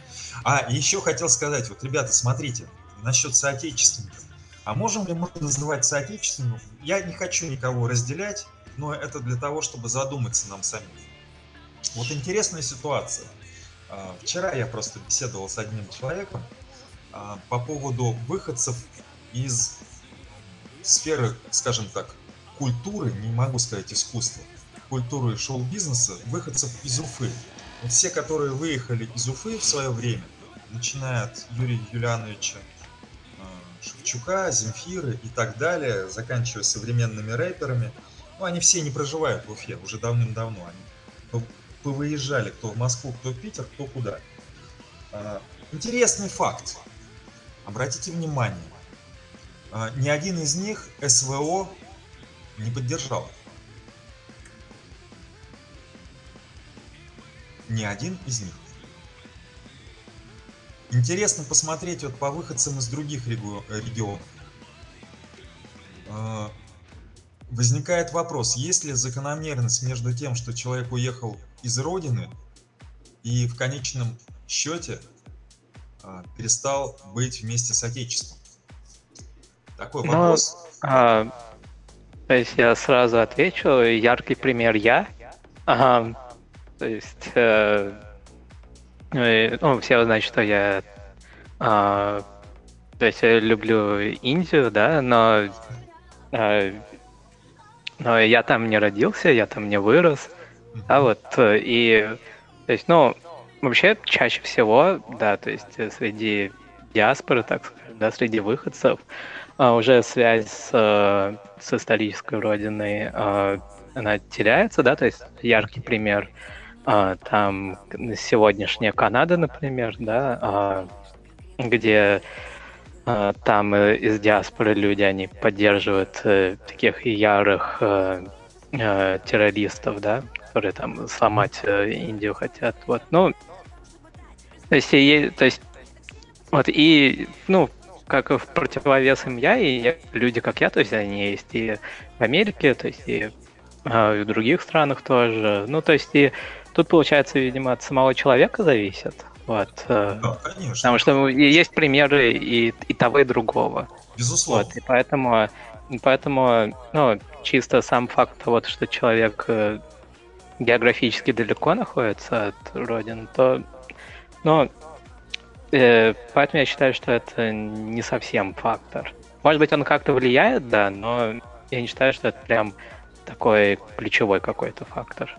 А еще хотел сказать, вот, ребята, смотрите, насчет соотечественников. А можем ли мы называть соотечественников? Я не хочу никого разделять, но это для того, чтобы задуматься нам самим. Вот интересная ситуация. А, Вчера я просто беседовал с одним человеком а, по поводу выходцев из сферы, скажем так, культуры, не могу сказать искусства, культуры шоу-бизнеса, выходцев из Уфы. Вот все, которые выехали из Уфы в свое время, начиная от Юрия Юлиановича э, Шевчука, Земфиры и так далее, заканчивая современными рэперами, ну, они все не проживают в Уфе уже давным-давно. Они по- повыезжали кто в Москву, кто в Питер, кто куда. А, Интересный факт. Обратите внимание. А, Ни один из них СВО не поддержал. Ни один из них. Интересно посмотреть вот по выходцам из других регио- регионов. А, Возникает вопрос, есть ли закономерность между тем, что человек уехал из родины и в конечном счете а, перестал быть вместе с Отечеством? Такой Ну, вопрос. А, то есть я сразу отвечу, яркий пример я. Ага, то есть, э, ну, ну, все знают, что я, а, то есть я люблю Индию, да, но, а, но я там не родился, я там не вырос, да, вот, э, и, то есть, ну, вообще чаще всего, да, то есть э, среди диаспоры, так сказать, да, среди выходцев, а, уже связь с, э, с исторической родиной, э, она теряется, да, то есть яркий пример, а, там сегодняшняя Канада, например, да, а, где а, там э, из диаспоры люди, они поддерживают э, таких ярых э, э, террористов, да, которые там сломать э, Индию хотят. Вот, ну, то есть, и, то есть, вот, и, ну, как в противовес им я, и люди, как я, то есть они есть и в Америке, то есть и а, и в других странах тоже. Ну, то есть и тут, получается, видимо, от самого человека зависит. Вот. э, Да, конечно. Потому что ну, есть примеры и, и того, и другого. Безусловно. Вот, и поэтому, и поэтому, ну, чисто сам факт того, что человек э, географически далеко находится от родины, то, ну, поэтому я считаю, что это не совсем фактор. Может быть, он как-то влияет, да, но я не считаю, что это прям такой ключевой какой-то фактор.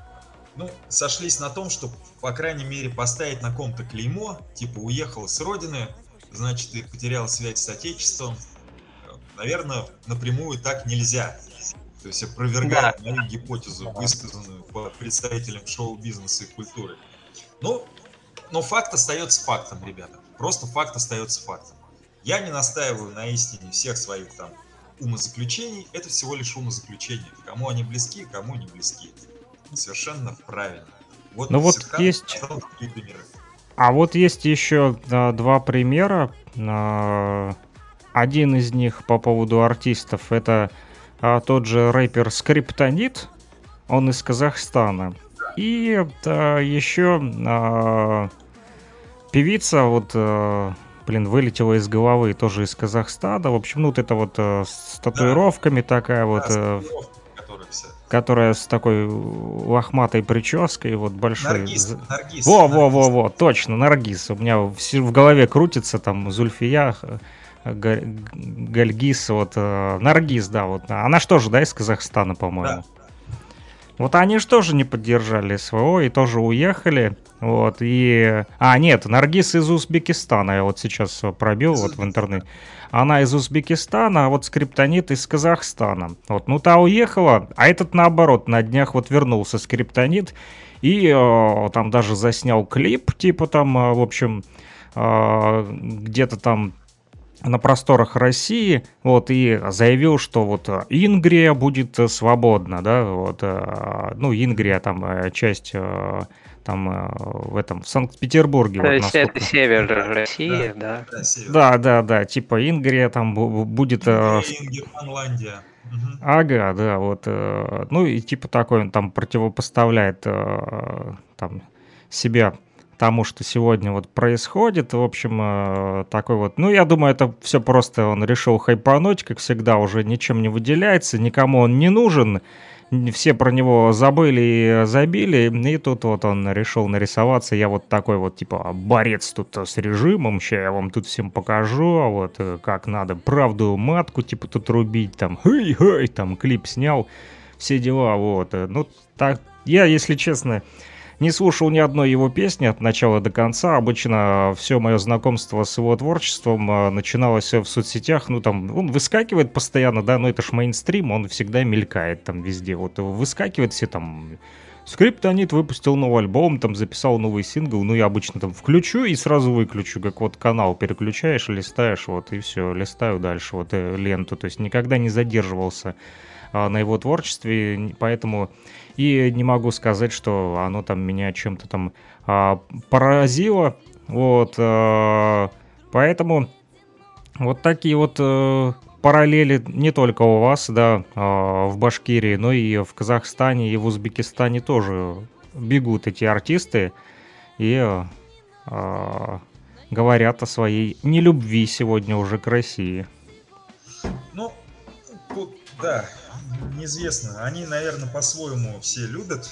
Ну, сошлись на том, что, по крайней мере, поставить на ком-то клеймо, типа уехал с родины, значит, ты потерял связь с отечеством. Наверное, напрямую так нельзя. То есть опровергает мою гипотезу, высказанную по представителям шоу-бизнеса и культуры. Ну, но факт остается фактом, ребята. Просто факт остается фактом. Я не настаиваю на истине всех своих там умозаключений. Это всего лишь умозаключения. Кому они близки, кому не близки. Совершенно правильно. Вот Ну вот есть-. А вот есть еще а, два примера. А, Один из них по поводу артистов это а, тот же рэпер Скриптонит, он из Казахстана. И а, еще а, певица, вот, а, блин, вылетела из головы, тоже из Казахстана. В общем, ну вот это вот а, с татуировками такая вот, Да, э, статуировки, которые все. которая с такой лохматой прической, вот большой. Наргиз, Наргиз, во, во, Наргиз. во, во, точно, Наргиз. У меня в голове крутится там Зульфия, э, Га- Гальгиз, вот э, Наргиз, да, вот. Она что же, да, из Казахстана, по-моему. Вот они же тоже не поддержали СВО и тоже уехали. Вот, и... А, нет, Наргиз из Узбекистана, я вот сейчас пробил вот в интернете. Она из Узбекистана, а вот Скриптонит из Казахстана. Вот, ну та уехала, а этот наоборот, на днях вот вернулся Скриптонит. И э, там даже заснял клип, типа там, э, в общем, э, где-то там на просторах России, вот, и заявил, что вот э, Ингрия будет э, свободна, да, вот, э, ну, Ингрия там часть там в этом, в Санкт-Петербурге. То вот, есть это насколько- север России, да. Да, север. Да, да, да, типа Ингрия там бу- бу- будет... Финляндия. Мгм. Ага, да, вот. ну и типа такой он там противопоставляет там себя тому, что сегодня вот происходит. В общем, э, такой вот. Ну, я думаю, это все просто он решил хайпануть, как всегда, уже ничем не выделяется, никому он не нужен. Все про него забыли и забили, и тут вот он решил нарисоваться. Я вот такой вот, типа, борец тут с режимом, сейчас я вам тут всем покажу, а вот э, как надо правду матку, типа, тут рубить, там, хей-хей, там, клип снял, все дела, вот. Ну, так, я, если честно, не слушал ни одной его песни от начала до конца. Обычно все мое знакомство с его творчеством а, начиналось в соцсетях. Ну, там, он выскакивает постоянно, да, но это ж мейнстрим, он всегда мелькает там везде. Вот выскакивает все там... Скриптонит выпустил новый альбом, там записал новый сингл, ну я обычно там включу и сразу выключу, как вот канал переключаешь, листаешь, вот и все, листаю дальше вот э, ленту, то есть никогда не задерживался а, на его творчестве, поэтому и не могу сказать, что оно там меня чем-то там а, поразило, вот, а, поэтому вот такие вот э, параллели не только у вас, да, а, в Башкирии, но и в Казахстане, и в Узбекистане тоже бегут эти артисты и э, а, говорят о своей нелюбви сегодня уже к России. Ну, тут, да, неизвестно. Они, наверное, по-своему все любят.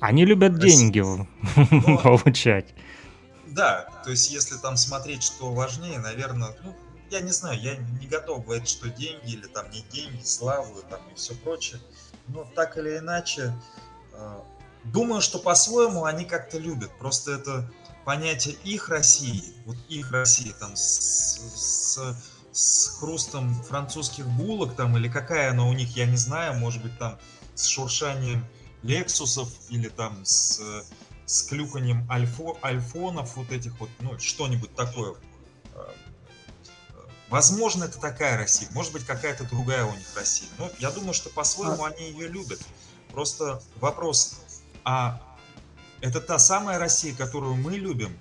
Они любят Россия. деньги Но- [laughs] получать. Да, то есть если там смотреть, что важнее, наверное, ну, я не знаю, я не готов говорить, что деньги или там не деньги, славу там и все прочее. Но так или иначе, э, думаю, что по-своему они как-то любят. Просто это понятие их России, вот их России там с, с- с хрустом французских булок там или какая она у них, я не знаю, может быть там с шуршанием лексусов или там с с клюканием альфо, альфонов, вот этих вот, ну, что-нибудь такое. Э, э, Возможно, это такая Россия, может быть, какая-то другая у них Россия. Но я думаю, что по-своему они ее любят. Просто вопрос, а это та самая Россия, которую мы любим?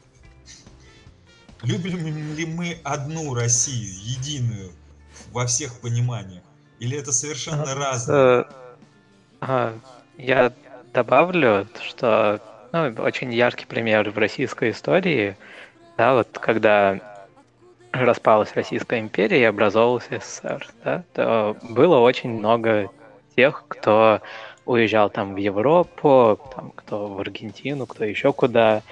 Любим ли мы одну Россию, единую, во всех пониманиях? Или это совершенно разное? Э, а, Я добавлю, что ну, очень яркий пример в российской истории, да, вот когда распалась Российская империя и образовался СССР, да, то было очень много тех, кто уезжал там в Европу, там, кто в Аргентину, кто еще куда,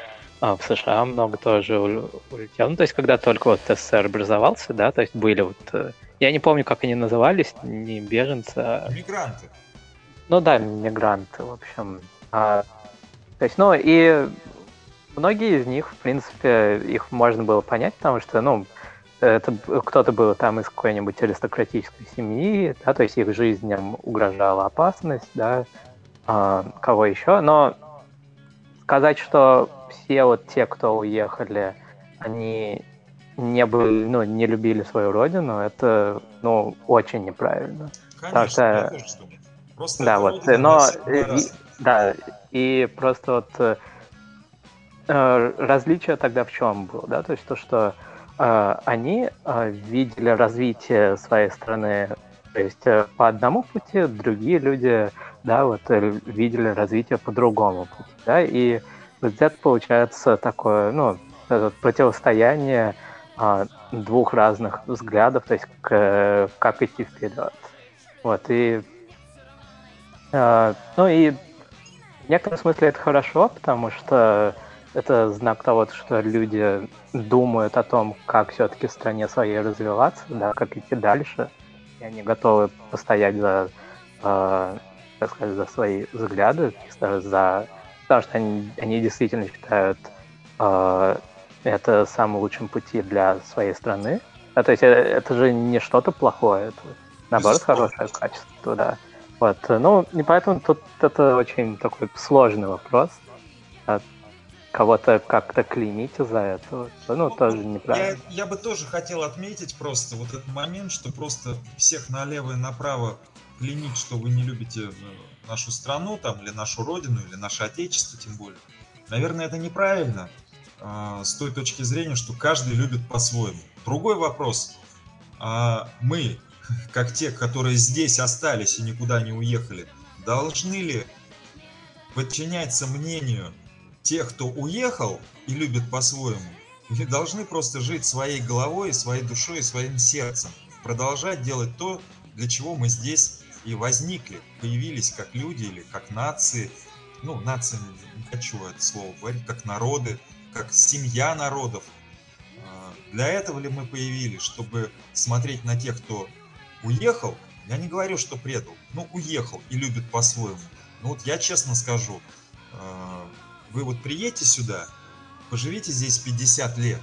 а в США много тоже у- улетел. Ну, то есть, когда только вот СССР образовался, да, то есть были вот... э, Я не помню, как они назывались, не беженцы, а Мигранты. ну да, мигранты, в общем. А, то есть, ну и многие из них, в принципе, их можно было понять, потому что, ну, это кто-то был там из какой-нибудь аристократической семьи, да, то есть их жизням угрожала опасность, да, а, кого еще. Но сказать, что все вот те, кто уехали, они не были, ну, не любили свою родину, это, ну, очень неправильно. Конечно, что- я тоже думаю. Просто Да, вот, но и- да, и просто вот э, э, различие тогда в чем было, да, то есть то, что э, они э, видели развитие своей страны, то есть э, по одному пути, другие люди, да, вот э, видели развитие по другому пути, да, и вот это получается такое, ну, противостояние а, двух разных взглядов, то есть к- как идти вперед. Вот, и а, ну и в некотором смысле это хорошо, потому что это знак того, что люди думают о том, как все-таки стране своей развиваться, да, как идти дальше. И они готовы постоять за, э, так сказать, за свои взгляды, за, потому что они, они действительно считают э, это самым лучшим пути для своей страны. А, то есть э, это же не что-то плохое, это наоборот хорошее качество, да. Вот, ну, и поэтому тут это очень такой сложный вопрос. Кого-то как-то клеймить за это, ну, тоже Я, неправильно. я бы тоже хотел отметить просто вот этот момент, что просто всех налево и направо клеймить, что вы не любите э, нашу страну там, или нашу родину, или наше отечество тем более. Наверное, это неправильно э, с той точки зрения, что каждый любит по-своему. Другой вопрос. А мы, [laughs] как те, которые здесь остались и никуда не уехали, должны ли подчиняться мнению тех, кто уехал и любит по-своему, должны просто жить своей головой, своей душой и своим сердцем, продолжать делать то, для чего мы здесь и возникли, появились как люди или как нации. Ну, нации, не хочу это слово говорить, как народы, как семья народов. А, Для этого ли мы появились, чтобы смотреть на тех, кто уехал? Я не говорю, что предал, но уехал и любит по-своему. Ну вот я честно скажу, а, вы вот приедете сюда, поживите здесь 50 лет,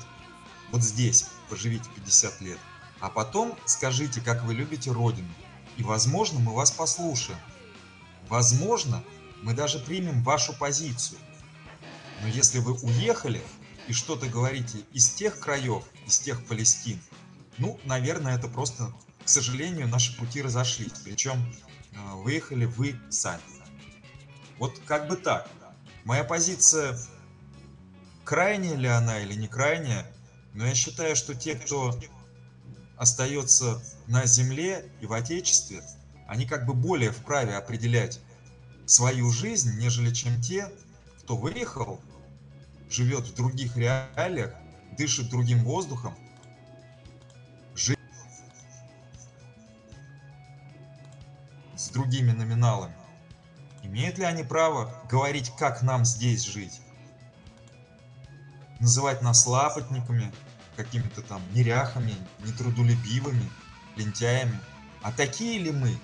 вот здесь поживите 50 лет, а потом скажите, как вы любите Родину, и, возможно, мы вас послушаем. Возможно, мы даже примем вашу позицию. Но если вы уехали и что-то говорите из тех краев, из тех Палестин, ну, наверное, это просто, к сожалению, наши пути разошлись. Причем э, выехали вы сами. Вот как бы так. Моя позиция, крайняя ли она или не крайняя, но я считаю, что те, кто остается на земле и в Отечестве, они как бы более вправе определять свою жизнь, нежели чем те, кто выехал, живет в других реалиях, дышит другим воздухом, жи- с другими номиналами. Имеют ли они право говорить, как нам здесь жить? Называть нас лапотниками, какими-то там неряхами, нетрудолюбивыми, лентяями. А такие ли мы?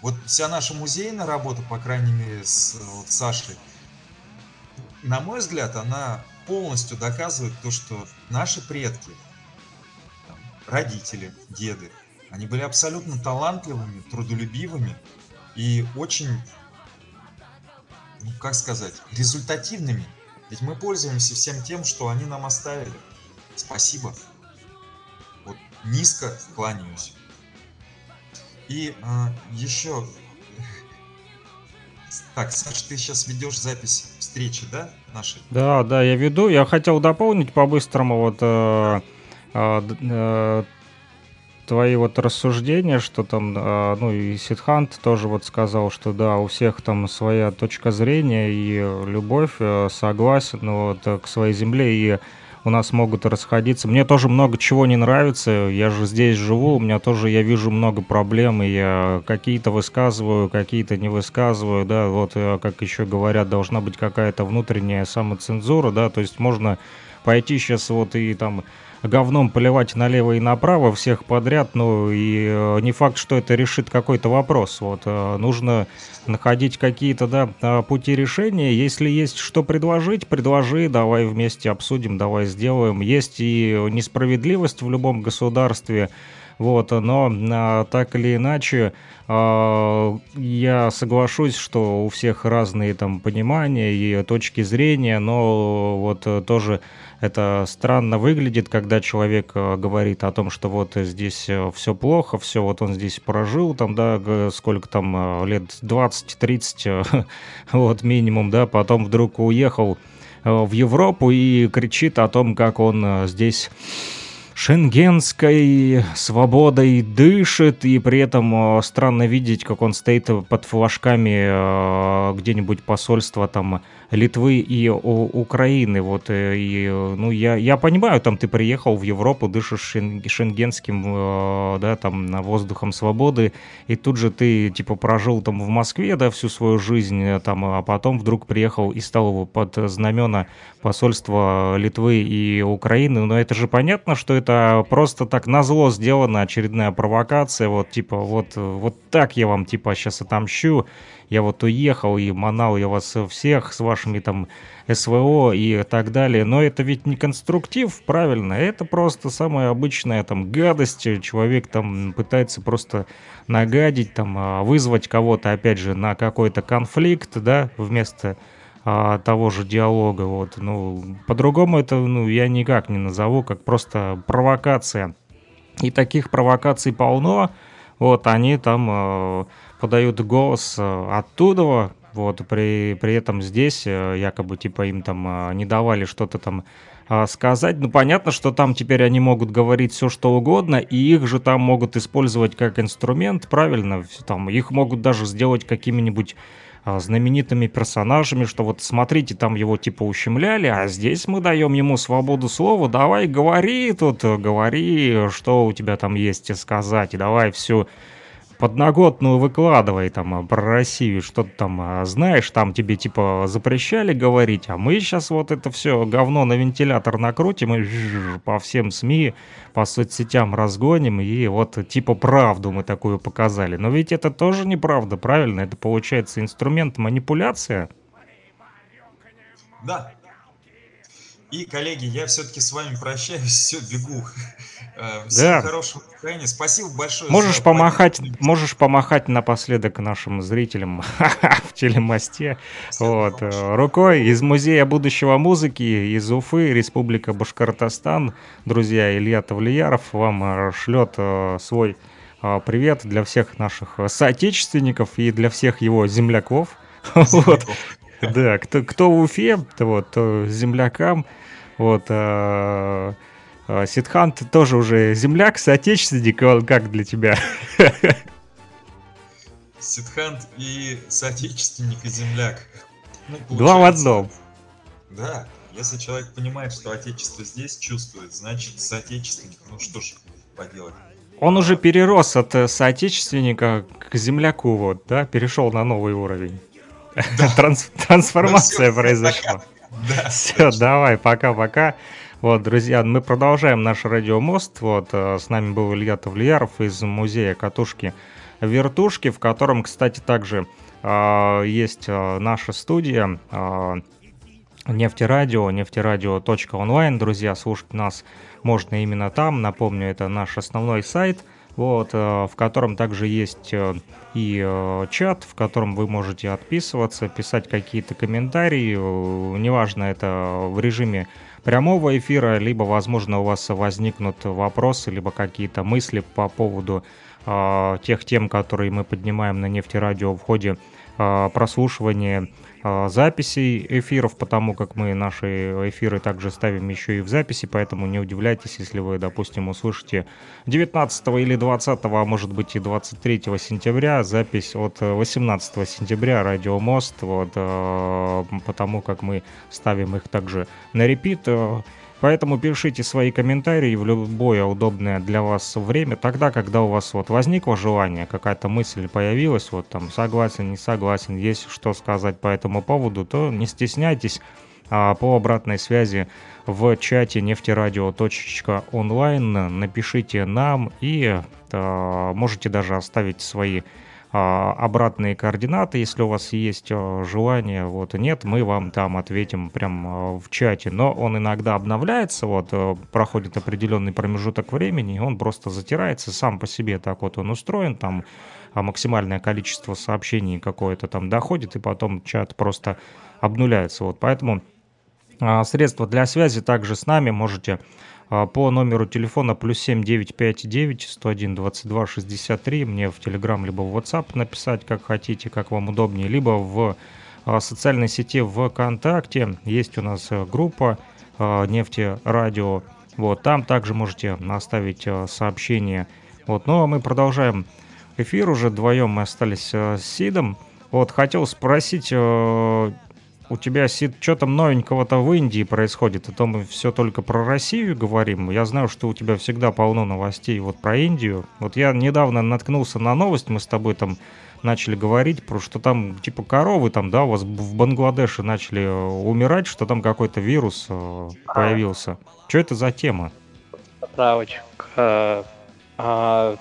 Вот вся наша музейная работа, по крайней мере, с вот, Сашей, на мой взгляд, она полностью доказывает то, что наши предки, там, родители, деды, они были абсолютно талантливыми, трудолюбивыми и очень, ну как сказать, результативными. Ведь мы пользуемся всем тем, что они нам оставили. Спасибо. Вот низко кланяюсь. И а, еще Так, Саш, ты сейчас ведешь запись встречи, да, нашей? Да, да, я веду. Я хотел дополнить по-быстрому вот э, э, э, твои вот рассуждения, что там, э, ну и Сидхант тоже вот сказал, что да, у всех там своя точка зрения и любовь, э, согласен вот, э, к своей земле и у нас могут расходиться. Мне тоже много чего не нравится. Я же здесь живу, у меня тоже я вижу много проблем, и я какие-то высказываю, какие-то не высказываю, да. Вот э, как еще говорят, должна быть какая-то внутренняя самоцензура, да. То есть можно пойти сейчас вот и там говном поливать налево и направо всех подряд, ну и э, не факт, что это решит какой-то вопрос. Вот э, нужно находить какие-то, да, а, пути решения. Если есть что предложить, предложи, давай вместе обсудим, давай сделаем. Есть и несправедливость в любом государстве, вот, но а, так или иначе, а, я соглашусь, что у всех разные там понимания и точки зрения, но вот э, тоже это странно выглядит, когда человек э, говорит о том, что вот здесь все плохо, все, вот он здесь прожил, там, да, сколько там, э, лет 20-30, [laughs] вот минимум, да, потом вдруг уехал э, в Европу и кричит о том, как он э, здесь шенгенской свободой дышит, и при этом э, странно видеть, как он стоит под флажками э, где-нибудь посольства там Литвы и Украины. Вот, э, и, ну, я, я понимаю, там ты приехал в Европу, дышишь шен- шенгенским, э, да, там, воздухом свободы, и тут же ты, типа, прожил там в Москве, да, всю свою жизнь, э, там, а потом вдруг приехал и стал под знамена посольства Литвы и Украины, но это же понятно, что это просто так назло сделана очередная провокация, вот типа вот, вот так я вам типа сейчас отомщу, я вот уехал и манал я вас всех с вашими там СВО и так далее, но это ведь не конструктив, правильно, это просто самая обычная там гадость, человек там пытается просто нагадить, там а, вызвать кого-то опять же на какой-то конфликт, да, вместо а, того же диалога. Вот. Ну, по-другому это ну, я никак не назову, как просто провокация. И таких провокаций полно. Вот они там э, подают голос э, оттуда, вот, при, при этом здесь э, якобы типа им там э, не давали что-то там сказать. Ну, понятно, что там теперь они могут говорить все, что угодно, и их же там могут использовать как инструмент, правильно? Там, их могут даже сделать какими-нибудь знаменитыми персонажами, что вот смотрите, там его типа ущемляли, а здесь мы даем ему свободу слова, давай говори тут, говори, что у тебя там есть сказать, и давай всю подноготную выкладывай там а, про Россию, что ты там а, знаешь, там тебе типа запрещали говорить, а мы сейчас вот это все говно на вентилятор накрутим и по всем СМИ, по соцсетям разгоним, и вот типа правду мы такую показали. Но ведь это тоже неправда, правильно? Это получается инструмент манипуляция. Да. И, коллеги, я все-таки с вами прощаюсь, все, бегу. Э, Всем Да. хорошего настроения. Спасибо большое. Можешь помахать, поддержку. можешь помахать напоследок нашим зрителям [laughs] в телемосте. Вот, э, рукой из Музея будущего музыки из Уфы, Республика Башкортостан. Друзья, Илья Тавлияров вам шлет э, свой привет для всех наших соотечественников и для всех его земляков. [laughs] Вот. Да, кто, кто в Уфе, то вот, то землякам. Вот, э, э, Сидхант тоже уже земляк, соотечественник, он как для тебя? Сидхант и соотечественник и земляк. Ну, Два в одном. Да, если человек понимает, что отечество здесь чувствует, значит соотечественник. Ну что ж поделать. Он уже перерос от э, соотечественника к земляку, вот, да, перешел на новый уровень. Транс- Трансформация произошла. Все, давай, пока-пока. Вот, друзья, мы продолжаем наш радиомост. Вот, э, с нами был Илья Тавлияров из музея катушки Вертушки, в котором, кстати, также э, есть э, наша студия э, Нефтерадио, нефтерадио.онлайн. Друзья, слушать нас можно именно там. Напомню, это наш основной сайт, вот, э, в котором также есть э, и э, чат, в котором вы можете отписываться, писать какие-то комментарии. э, Неважно, это в режиме прямого эфира, либо, возможно, у вас возникнут вопросы, либо какие-то мысли по поводу э, тех тем, которые мы поднимаем на нефтерадио в ходе а, прослушивания записей эфиров, потому как мы наши эфиры также ставим еще и в записи, поэтому не удивляйтесь, если вы, допустим, услышите 19 или 20, а может быть и 23 сентября запись от 18 сентября Радио Мост, вот, а, потому как мы ставим их также на репит. Поэтому пишите свои комментарии в любое удобное для вас время, тогда, когда у вас вот возникло желание, какая-то мысль появилась, вот там согласен, не согласен, есть что сказать по этому поводу, то не стесняйтесь а, по обратной связи в чате нефтерадио.онлайн напишите нам и а, можете даже оставить свои а, обратные координаты, если у вас есть а, желание, вот, нет, мы вам там ответим прям а, в чате, но он иногда обновляется, вот, проходит определенный промежуток времени, он просто затирается сам по себе, так вот он устроен, там максимальное количество сообщений какое-то там доходит, и потом чат просто обнуляется, вот, поэтому средства для связи также с нами можете а, по номеру телефона плюс 7 959 101 22 63 мне в Telegram либо в WhatsApp написать, как хотите, как вам удобнее, либо в а, социальной сети ВКонтакте. Есть у нас э, группа а, «Нефти Радио». Вот, там также можете оставить сообщение. Вот, ну а мы продолжаем эфир. Уже вдвоем мы остались э, с Сидом. Вот, хотел спросить, э, у тебя, Сид, что там новенького-то в Индии происходит? А то мы все только про Россию говорим. Я знаю, что у тебя всегда полно новостей вот про Индию. Вот я недавно наткнулся на новость, мы с тобой там начали говорить, про что там типа коровы там, да, у вас в Бангладеше начали э, умирать, что там какой-то вирус э, появился. Что это за тема? Справочка. А,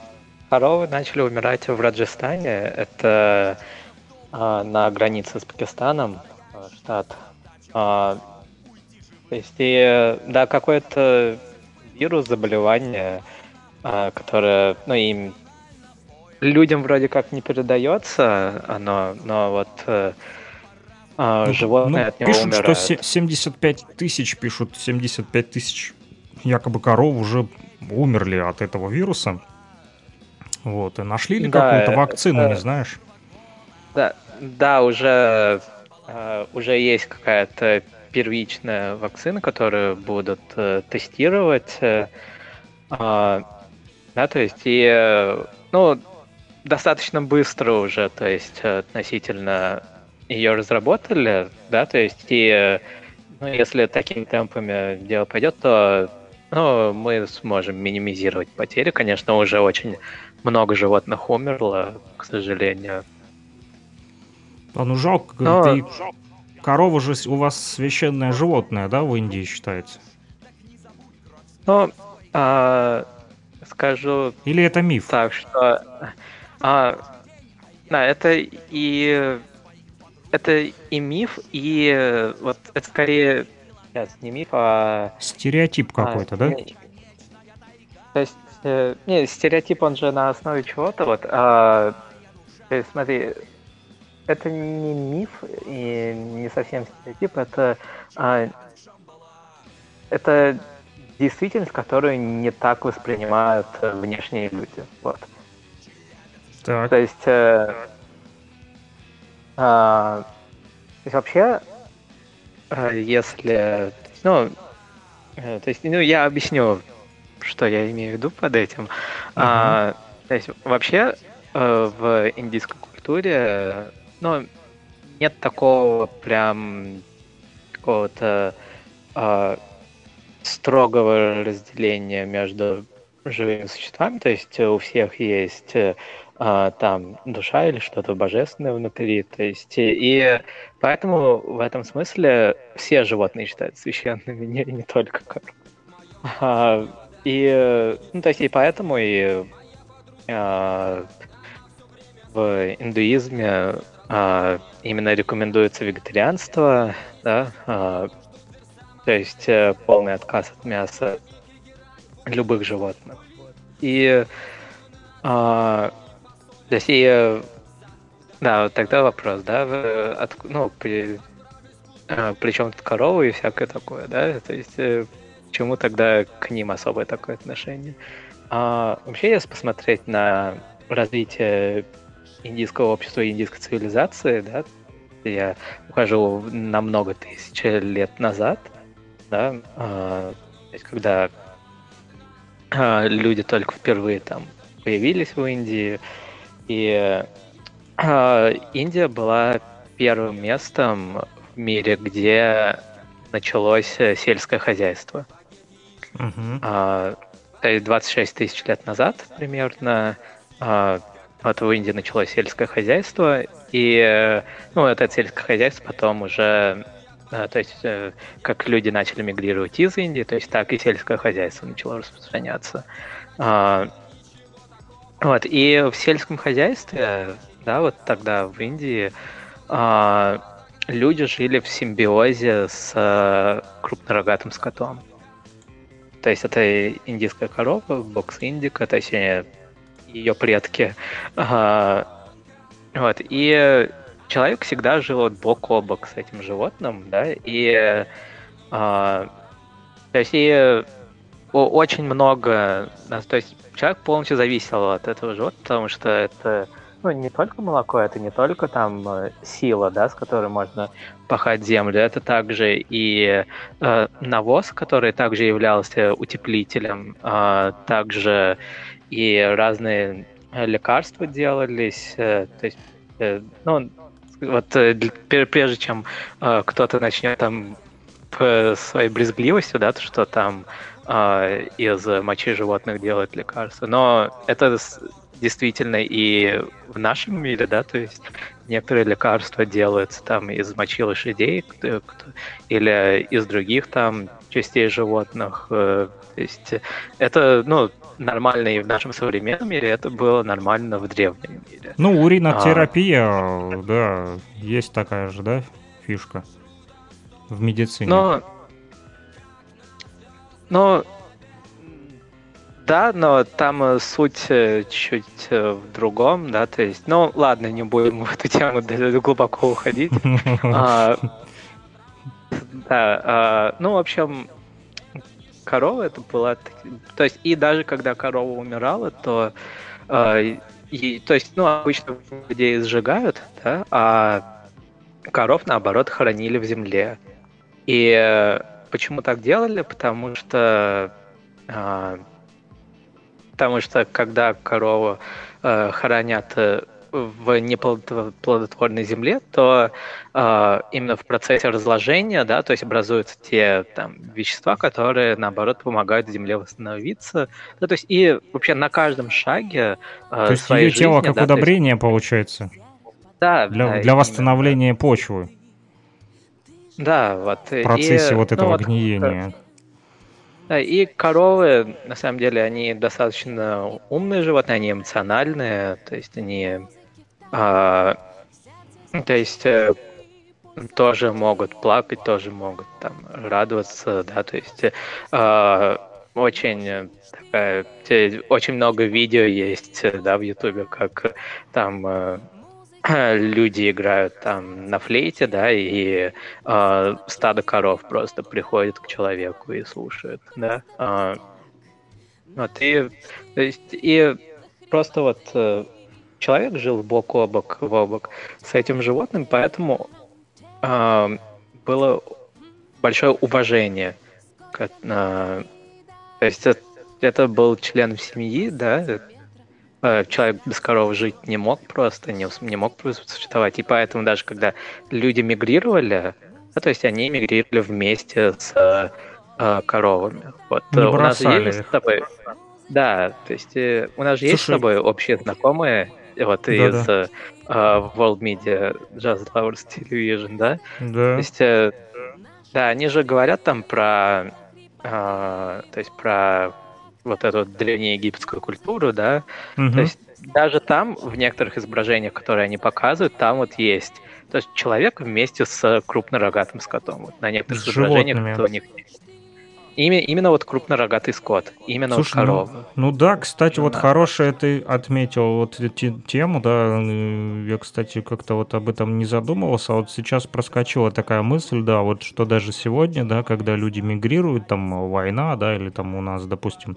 коровы начали умирать в Раджастане. Это а, на границе с Пакистаном штат. А, то есть, и, да, какой-то вирус, заболевание, а, которое, ну, им людям вроде как не передается, оно, но вот а, ну, животные ну, от него пишут, умирают. что 75 тысяч, пишут, 75 тысяч якобы коров уже умерли от этого вируса. Вот, и нашли ли да, какую-то вакцину, это, не знаешь? Да, да, уже уже есть какая-то первичная вакцина, которую будут uh, тестировать. Uh, да, то есть и, ну, достаточно быстро уже, то есть относительно ее разработали, да, то есть и, ну, если такими темпами дело пойдет, то ну, мы сможем минимизировать потери. Конечно, уже очень много животных умерло, к сожалению. А ну жалко, ты... корова же у вас священное животное, да, в Индии считается? Ну, а, скажу... Или это миф? Так что... А, да, это и... Это и миф, и вот это скорее... Сейчас, не миф, а... Стереотип а, какой-то, а, да? То есть, э, не, стереотип, он же на основе чего-то, вот. А, есть, смотри, это не миф и не совсем стереотип, это, а, это действительность, которую не так воспринимают внешние люди. Вот. Так. То есть, э, а, то есть вообще, э, если, ну, э, то есть, ну, я объясню, что я имею в виду под этим. Uh-huh. А, то есть вообще э, в индийской культуре ну, нет такого прям какого-то э, строгого разделения между живыми существами, то есть у всех есть э, там душа или что-то божественное внутри, то есть и поэтому в этом смысле все животные считаются священными, не, не только как. А, и ну то есть и поэтому и а, в индуизме а, именно рекомендуется вегетарианство, да, а, то есть э, полный отказ от мяса любых животных. И, а, то есть, и, да, вот тогда вопрос, да, от, ну, при, а, причем тут коровы и всякое такое, да, то есть, э, почему тогда к ним особое такое отношение? А, вообще, если посмотреть на развитие индийского общества и индийской цивилизации, да, я ухожу на много тысяч лет назад, да, а, то есть когда а, люди только впервые там появились в Индии, и а, Индия была первым местом в мире, где началось э, сельское хозяйство. То есть 26 тысяч лет назад примерно вот в Индии началось сельское хозяйство, и э, ну, это сельское хозяйство потом уже, э, то есть э, как люди начали мигрировать из Индии, то есть так и сельское хозяйство начало распространяться. А, вот, и в сельском хозяйстве, да, вот тогда в Индии а, люди жили в симбиозе с крупнорогатым скотом. То есть это индийская корова, бокс индика, то есть ее предки. Вот, и человек всегда жил вот бок о бок с этим животным, да, и а, то есть и очень много, то есть человек полностью зависел от этого животного, потому что это ну, не только молоко, это не только там э, сила, да, с которой можно пахать землю, это также и э, навоз, который также являлся утеплителем, а, также и разные э, лекарства делались, э, то есть, э, ну, вот прежде чем кто-то начнет там своей брезгливостью, да, то, что там из мочи животных делают лекарства, но это действительно и в нашем мире, да, то есть некоторые лекарства делаются там из мочи лошадей кто- кто- или из других там частей животных. То есть это, ну, нормально и в нашем современном мире, это было нормально в древнем мире. Ну, уринотерапия, да, есть такая же, да, фишка в медицине. Но, но, да, но там э, суть э, чуть э, в другом, да, то есть, ну, ладно, не будем в эту тему глубоко уходить. [laughs] А, Да, а, ну, в общем, корова это была... То есть, и даже когда корова умирала, то... а, и- то есть, ну, обычно людей сжигают, да, а коров, наоборот, хоронили в земле. И э, почему так делали? Потому что... а, Потому что когда корову э, хоронят э, в неплодотворной земле, то э, именно в процессе разложения, да, то есть образуются те там вещества, которые наоборот помогают земле восстановиться. Да, то есть и вообще на каждом шаге э, То есть своей ее тело жизни, как да, то есть- удобрение получается да, для, да, для именно, восстановления почвы Да, вот. в процессе и, вот ну, этого вот, гниения. Да, и коровы, на самом деле, они достаточно умные животные, они эмоциональные, то есть они, а, то есть э, тоже могут плакать, тоже могут там радоваться, да, то есть э, очень э, такая, очень много видео есть, э, да, в Ютубе, как э, там э, [clears throat] люди играют там на флейте, да, и э, стадо коров просто приходит к человеку и слушает, да. А, вот и, то есть, и просто вот э, человек жил бок о бок, в обок с этим животным, поэтому а, было большое уважение. к- а, то есть это, это был член семьи, да, э, человек без коровы жить не мог просто, не, не мог просто существовать. И поэтому даже когда люди мигрировали, да, то есть они мигрировали вместе с э, э, коровами. Вот Не э, у нас есть их. с тобой... Да, то есть э, у нас же есть с тобой общие знакомые, э, вот Да-да. из э, э, World Media Jazz Lovers Television, да? То Да. есть, э, да, они же говорят там про, а, то есть про вот эту древнеегипетскую культуру, да. Мгм. То есть даже там в некоторых изображениях, которые они показывают, там вот есть, то есть человек вместе с крупнорогатым скотом. Вот на некоторых С изображениях животными. это у них есть. Ими- именно вот крупнорогатый скот, именно Слушай, вот ну, корова. ну да, кстати, вот Да. хорошее ты отметил вот те- тему, да, я, кстати, как-то вот об этом не задумывался, а вот сейчас проскочила такая мысль, да, вот что даже сегодня, да, когда люди мигрируют, там война, да, или там у нас, допустим,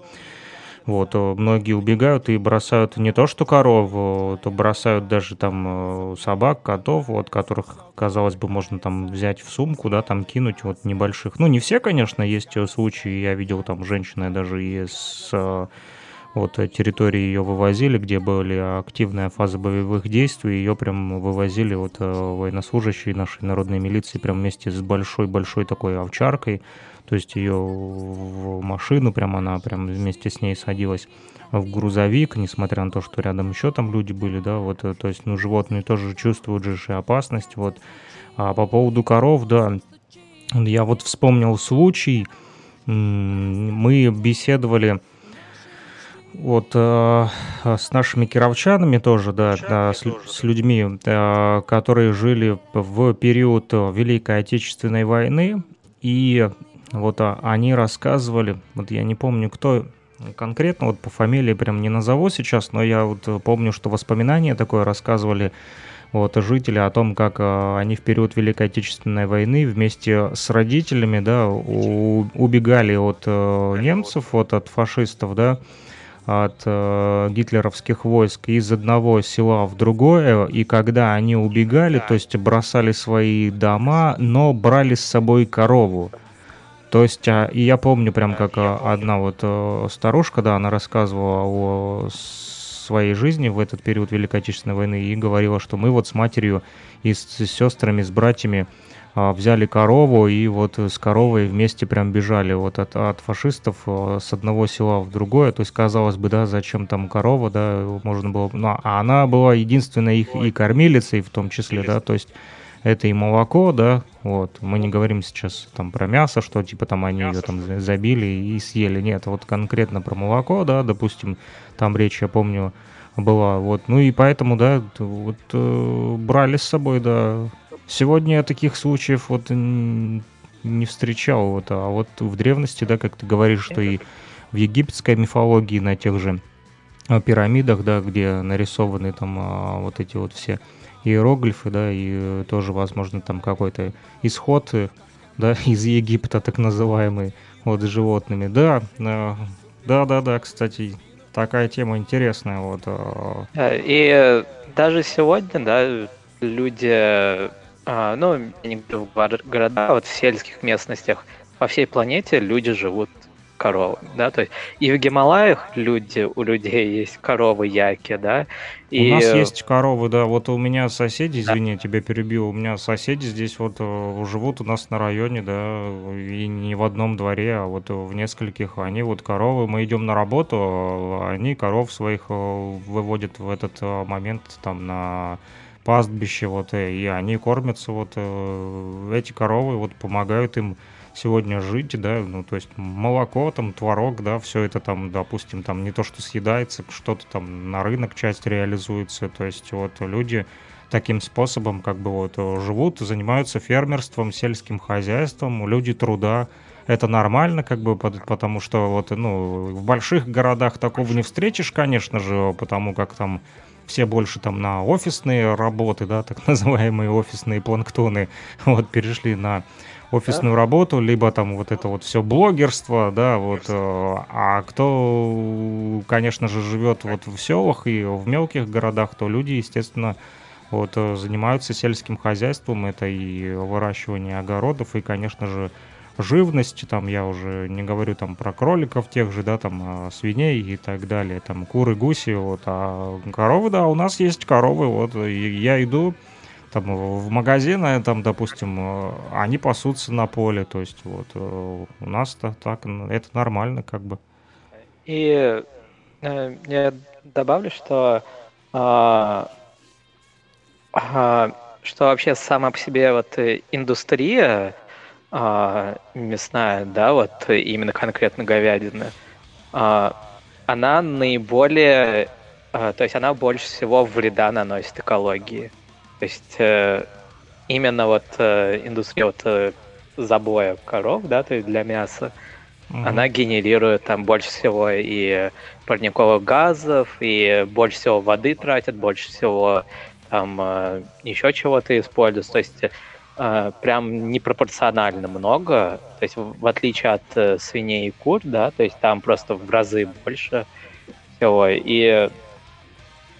Вот, э, многие убегают и бросают не то что корову, то бросают даже там э, собак, котов, вот, которых, казалось бы, можно там взять в сумку, да, там кинуть вот небольших. Ну, не все, конечно, есть э, случаи, я видел там женщины даже и с э, вот э, территории ее вывозили, где были активная фаза боевых действий, ее прям вывозили вот э, военнослужащие нашей народной милиции прям вместе с большой-большой такой овчаркой, то есть ее в машину прям она прям вместе с ней садилась в грузовик, несмотря на то, что рядом еще там люди были, да, вот, э, то есть, ну, животные тоже чувствуют же опасность, вот. А по поводу коров, да, я вот вспомнил случай, мы беседовали вот э, с нашими кировчанами тоже, да, да, с, лю- с людьми, э, которые жили в период Великой Отечественной войны, и вот а, они рассказывали, вот я не помню, кто конкретно, вот по фамилии прям не назову сейчас, но я вот помню, что воспоминания такое рассказывали вот жители о том, как э, они в период Великой Отечественной войны вместе с родителями, да, у- убегали от э, немцев, вот от фашистов, да, от э, гитлеровских войск из одного села в другое, и когда они убегали, то есть бросали свои дома, но брали с собой корову. То есть, а, и я помню прям как а, одна вот э, старушка, да, она рассказывала о своей жизни в этот период Великой Отечественной войны и говорила, что мы вот с матерью и с, с сестрами, с братьями а, взяли корову и вот с коровой вместе прям бежали вот от, от фашистов а, с одного села в другое. То есть, казалось бы, да, зачем там корова, да, можно было... Ну, а она была единственной их и кормилицей в том числе, да, то есть это и молоко, да, вот. Мы не говорим сейчас там про мясо, что типа там они ее там за- забили и съели. Нет, вот конкретно про молоко, да, допустим, там речь, я помню, была. Вот, ну и поэтому, да, вот э, брали с собой, да. Сегодня я таких случаев вот не встречал, вот, а вот в древности, да, как ты говоришь, что и в египетской мифологии на тех же а, пирамидах, да, где нарисованы там а, вот эти вот все иероглифы, да, и э, тоже, возможно, там какой-то исход, э, да, [laughs] из Египта, так называемый, вот, с животными. Да, э, да, да, да, кстати, такая тема интересная, вот. э, Э, И э, даже сегодня, да, люди, а, ну, не в гор- городах, а вот в сельских местностях по всей планете люди живут коровами, да, то есть и в Гималаях люди, у людей есть коровы яки, да, и У нас есть коровы, да. Вот у меня соседи, извини, я тебя перебил. У меня соседи здесь вот э, живут у нас на районе, да, и не в одном дворе, а вот в нескольких. Они вот коровы, мы идем на работу, а они коров своих э, выводят в этот э, момент там на пастбище, вот, и они кормятся, вот, эти коровы вот помогают им сегодня жить, да, ну, то есть молоко, там, творог, да, все это там, допустим, там не то, что съедается, что-то там на рынок часть реализуется, то есть вот люди таким способом как бы вот э, живут, занимаются фермерством, сельским хозяйством, люди труда, это нормально, как бы, потому что вот, ну, в больших городах такого не встретишь, конечно же, потому как там все больше там на офисные работы, да, так [laughs] называемые офисные планктоны, вот, перешли на офисную работу, либо там вот это вот все блогерство, да, вот, э, а кто, конечно же, живет вот в селах и в мелких городах, то люди, естественно, вот э, занимаются сельским хозяйством, это и выращивание огородов, и, конечно же, живность, там я уже не говорю там про кроликов тех же, да, там а, свиней и так далее, там куры, гуси, вот, а коровы, да, у нас есть коровы, вот, я иду там в магазин, а там, допустим, э, они пасутся на поле, то есть вот э, у нас-то так, это нормально, как бы. И э, я добавлю, что а, а, что вообще сама по себе вот э, индустрия а, мясная, да, вот э, именно конкретно говядины, а, она наиболее, а, то есть она больше всего вреда наносит экологии. То есть э, именно вот э, индустрия вот э, забоя коров, да, то есть для мяса, Мгм. она генерирует там больше всего и парниковых газов, и больше всего воды тратит, больше всего там еще чего-то используется. То есть э, прям непропорционально много. То есть в в отличие от э, свиней и кур, да, то есть там просто в разы больше всего. И,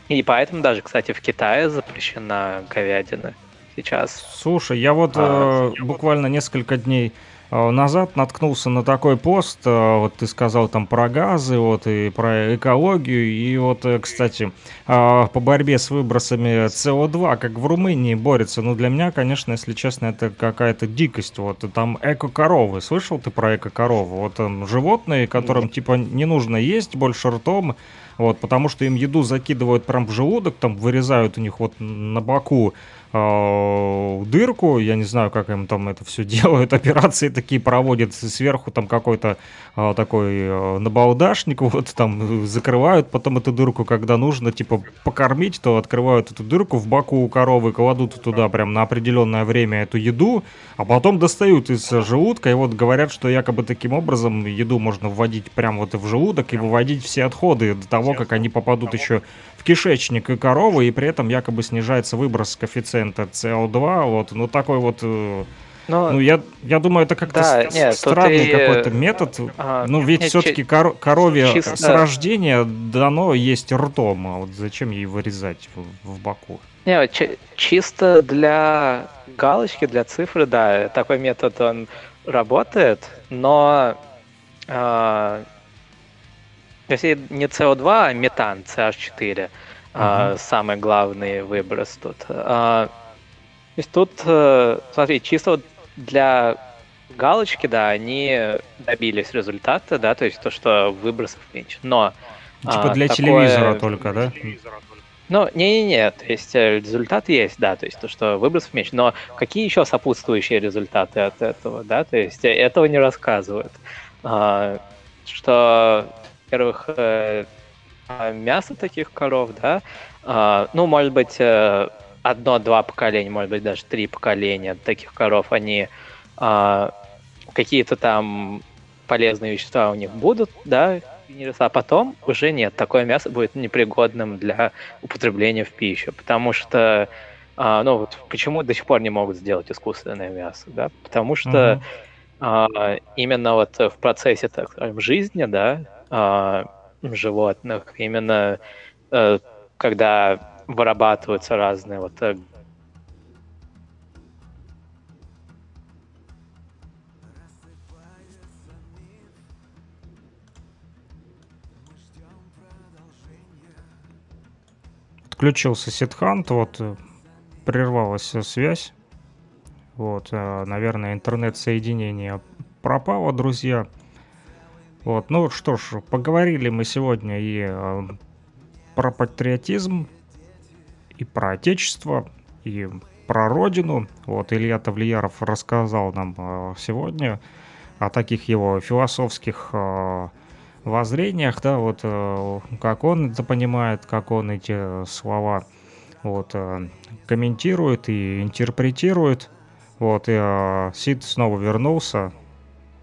и поэтому даже, кстати, в Китае запрещена говядина сейчас. Слушай, я вот А, э, буквально несколько дней э, назад наткнулся на такой пост, э, вот ты сказал там про газы, вот и про экологию, и вот, э, кстати, по борьбе с выбросами СО2, как в Румынии борется, ну для меня, конечно, если честно, это какая-то дикость, вот там эко-коровы, слышал ты про эко-корову? Вот там животные, которым типа не нужно есть больше ртом, вот, потому что им еду закидывают прям в желудок, там вырезают у них вот на боку дырку, я не знаю, как им там это все [laughs] делают, операции такие проводят, сверху там какой-то э, такой э, набалдашник, вот там закрывают потом эту дырку, когда нужно, типа, покормить, то открывают эту дырку в боку у коровы, кладут туда прям на определенное время эту еду, а потом достают из э, желудка, и вот говорят, что якобы таким образом еду можно вводить прям вот в желудок и выводить все отходы до того, как они попадут еще в кишечник и коровы, и при этом якобы снижается выброс коэффициента СО2, вот, ну такой вот, э, Но ну я, я думаю, это как-то Да, с- нет, странный какой-то метод, а, ну ведь нет, все-таки чи- корове чисто- с рождения дано есть ртом, а вот зачем ей вырезать в, в боку? Не, чи- чисто для галочки, для цифры, да, такой метод он работает, но а, есть не CO2, а метан, CH4, а, Мгм. самый главный выброс тут. А, то есть тут, э, смотри, чисто вот для галочки, да, они добились результата, да, то есть то, что выбросов меньше, но Типа а, для такое- телевизора только, да? ну, не-не-не, то есть э, результат есть, да, то есть то, что выбросов меньше, но какие еще сопутствующие результаты от этого, да, то есть этого не рассказывают. А, Что, во-первых, э, а, мясо таких коров, да, а, ну, может быть, э, одно-два поколения, может быть, даже три поколения таких коров, они а, какие-то там полезные вещества у них будут, да, а потом уже нет, такое мясо будет непригодным для употребления в пищу, потому что, а, ну вот почему до сих пор не могут сделать искусственное мясо, да, потому что Мгм. а, именно вот в процессе, так скажем, жизни, да, а, животных, именно э, когда вырабатываются разные вот э, Отключился Ситхант, вот э, прервалась э, связь. Вот, э, наверное, интернет-соединение пропало, друзья. Вот, ну что ж, поговорили мы сегодня и э, про патриотизм, и про отечество, и про родину. Вот, Илья Тавлияров рассказал нам э, сегодня о таких его философских э, воззрениях, да, вот э, как он это понимает, как он эти слова вот э, комментирует и интерпретирует. Вот, и э, Сид снова вернулся.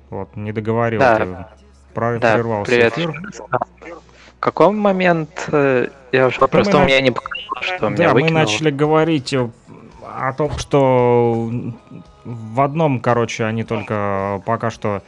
Вот, не договорил, Да. ты Да, прервался привет. эфир. В каком момент э, я уже просто мы у меня не показало, что меня Да, мы выкинуло. начали говорить о том, что в одном, короче, они только пока что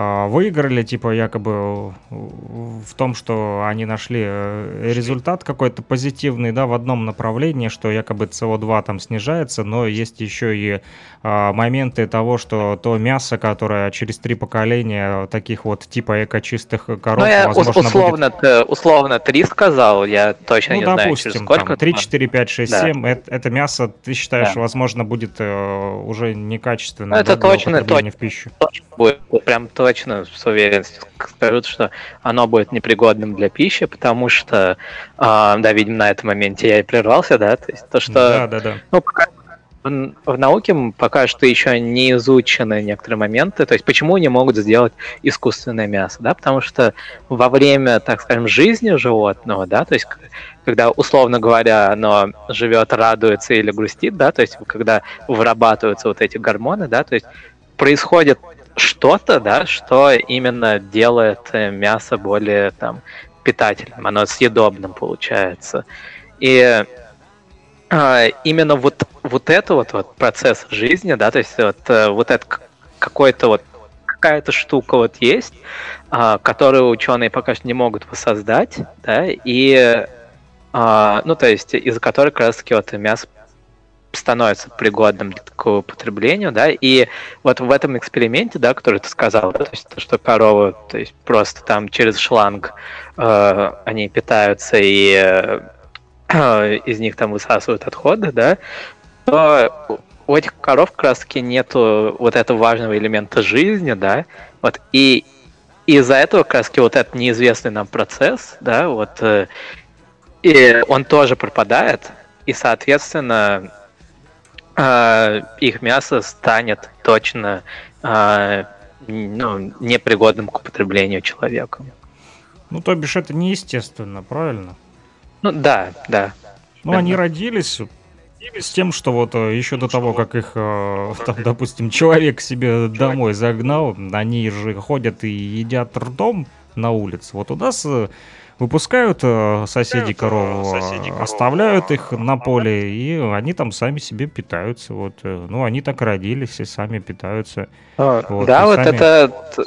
выиграли, типа якобы в том, что они нашли э, результат какой-то позитивный, да, в одном направлении, что якобы СО2 там снижается, но есть еще и э, моменты того, что то мясо, которое через три поколения таких вот типа эко-чистых коров, Ну, я ус- возможно, будет условно, т- условно 3 сказал, я точно ну, не знаю, через допустим, сколько. там 3, 4, 5, 6, Да. 7. Это, это мясо, ты считаешь, Да. возможно, будет э, уже некачественным Ну, это да, точно, точно. в пищу. будет прям точно с уверенностью скажут, что оно будет непригодным для пищи, потому что, а, да, видимо, на этом моменте я и прервался, да, то есть то, что Да, да, да. Ну, пока в, в науке пока что еще не изучены некоторые моменты. То есть, почему не могут сделать искусственное мясо, да? Потому что во время, так скажем, жизни животного, да, то есть, когда, условно говоря, оно живет, радуется или грустит, да, то есть, когда вырабатываются вот эти гормоны, да, то есть, происходит что-то, да, что именно делает э, мясо более там питательным, оно съедобным получается. И а, именно вот, вот это вот, вот процесс жизни, да, то есть вот, э, вот это какой-то вот какая-то штука вот есть, а, которую ученые пока что не могут воссоздать, да, и а, ну, то есть из-за которой как раз таки вот мясо становится пригодным к употреблению, да, и вот в этом эксперименте, да, который ты сказал, да, то есть то, что коровы, то есть просто там через шланг э, они питаются и э, из них там высасывают отходы, да, то у этих коров как раз таки нету вот этого важного элемента жизни, да, вот, и из-за этого как раз таки вот этот неизвестный нам процесс, да, вот, э, и он тоже пропадает, и, соответственно, э, их мясо станет точно э, ну, непригодным к употреблению человеком. Ну, то бишь, это неестественно, правильно? Ну да, да. Ну, они родились с тем, что вот э, еще до того, как их, э, [laughs] там, допустим, человек себе домой загнал, они же ходят и едят ртом на улице. Вот у нас э, выпускают э, соседи корову, э, оставляют их на поле, и они там сами себе питаются. Вот, э, ну, они так родились и сами питаются. Вот, да, и вот сами- это Да,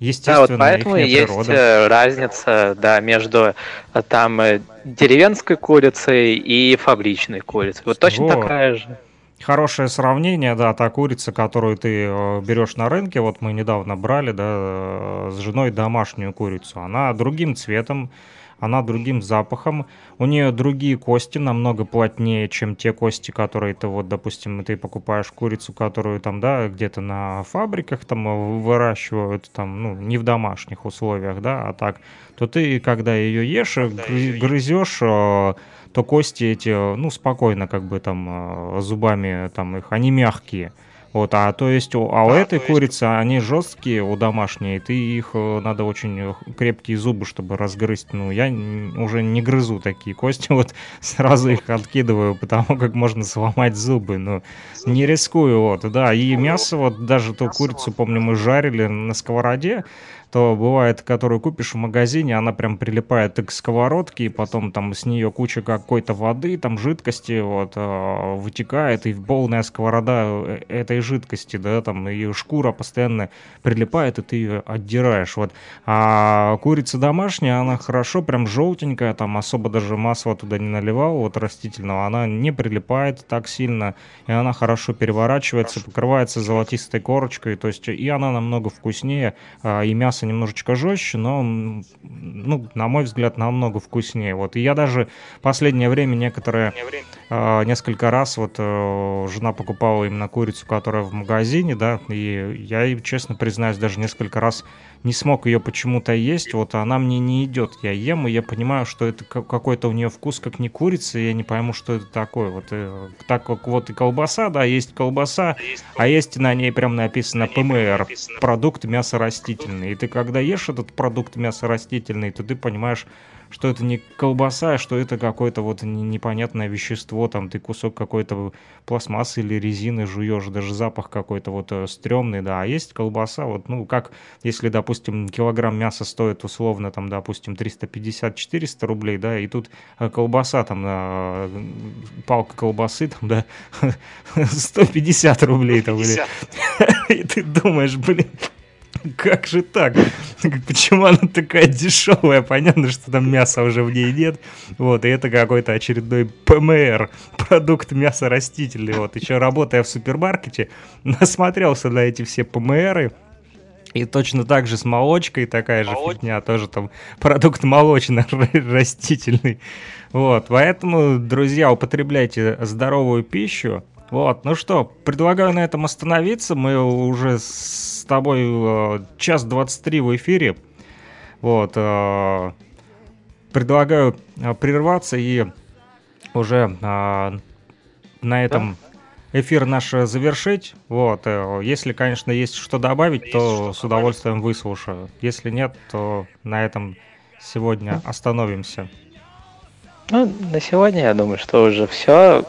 Естественно, вот поэтому есть природа. э, разница, да, между э, там э, деревенской курицей и фабричной курицей. Вот точно Вот. такая же. Хорошее сравнение, да, та курица, которую ты э, берешь на рынке, вот мы недавно брали, да, э, с женой домашнюю курицу. Она другим цветом, она другим запахом, у нее другие кости, намного плотнее, чем те кости, которые ты вот, допустим, ты покупаешь курицу, которую там, да, где-то на фабриках там выращивают, там, ну, не в домашних условиях, да, а так, то ты, когда ее ешь, гры- грызешь, э, то кости эти, ну, спокойно как бы там э, зубами там их, они мягкие. Вот, а то есть, у- а у этой курицы они жесткие, у домашней, ты их э, надо очень крепкие зубы, чтобы разгрызть. Ну, я уже не грызу такие кости, [laughs] вот сразу их откидываю, потому как можно сломать зубы, ну, не рискую, вот, да. И мясо, вот даже ту курицу, помню, мы жарили на сковороде, то бывает, которую купишь в магазине, она прям прилипает к сковородке, и потом там с нее куча какой-то воды, там жидкости вот э, вытекает, и полная сковорода э, этой жидкости, да, там и шкура постоянно прилипает, и ты ее отдираешь, вот. А курица домашняя, она хорошо, прям желтенькая, там особо даже масла туда не наливал, вот растительного, она не прилипает так сильно, и она хорошо переворачивается, покрывается золотистой корочкой, то есть и она намного вкуснее, а, и мясо немножечко жестче, но, ну, на мой взгляд, намного вкуснее. Вот. И я даже последнее время некоторые, а, несколько раз вот э, жена покупала именно курицу, которая в магазине, да, и я, честно признаюсь, даже несколько раз не смог ее почему-то есть, вот она мне не идет. Я ем, и я понимаю, что это ка- какой-то у нее вкус, как не курица, и я не пойму, что это такое. Вот э, так как вот и колбаса, да, есть колбаса, а есть на ней прям написано ПМР, продукт мясо растительный. И ты когда ешь этот продукт мясо растительный, то ты понимаешь, что это не колбаса, а что это какое-то вот не- непонятное вещество, там ты кусок какой-то пластмассы или резины жуешь, даже запах какой-то вот э, стрёмный, да, а есть колбаса, вот, ну, как, если, допустим, килограмм мяса стоит условно, там, допустим, 350-400 рублей, да, и тут э, колбаса, там, э, палка колбасы, там, да, [laughs] 150 рублей, там, или... [laughs] И ты думаешь, блин, [laughs] как же так? [laughs] Почему она такая дешевая? Понятно, что там мяса уже в ней нет. Вот, и это какой-то очередной ПМР, [laughs] продукт мяса растительный. Вот, еще работая в супермаркете, насмотрелся на эти все ПМРы. И точно так же с молочкой такая же фигня, тоже там продукт молочно-растительный. Вот, поэтому, друзья, употребляйте здоровую пищу. Вот, ну что, предлагаю на этом остановиться. Мы уже с тобой э, час 23 в эфире. Вот, э, предлагаю э, прерваться и уже на этом эфир наш завершить. Вот, если, конечно, есть что добавить, то с удовольствием выслушаю. Если нет, то на этом сегодня остановимся. Ну, на сегодня я думаю, что уже все.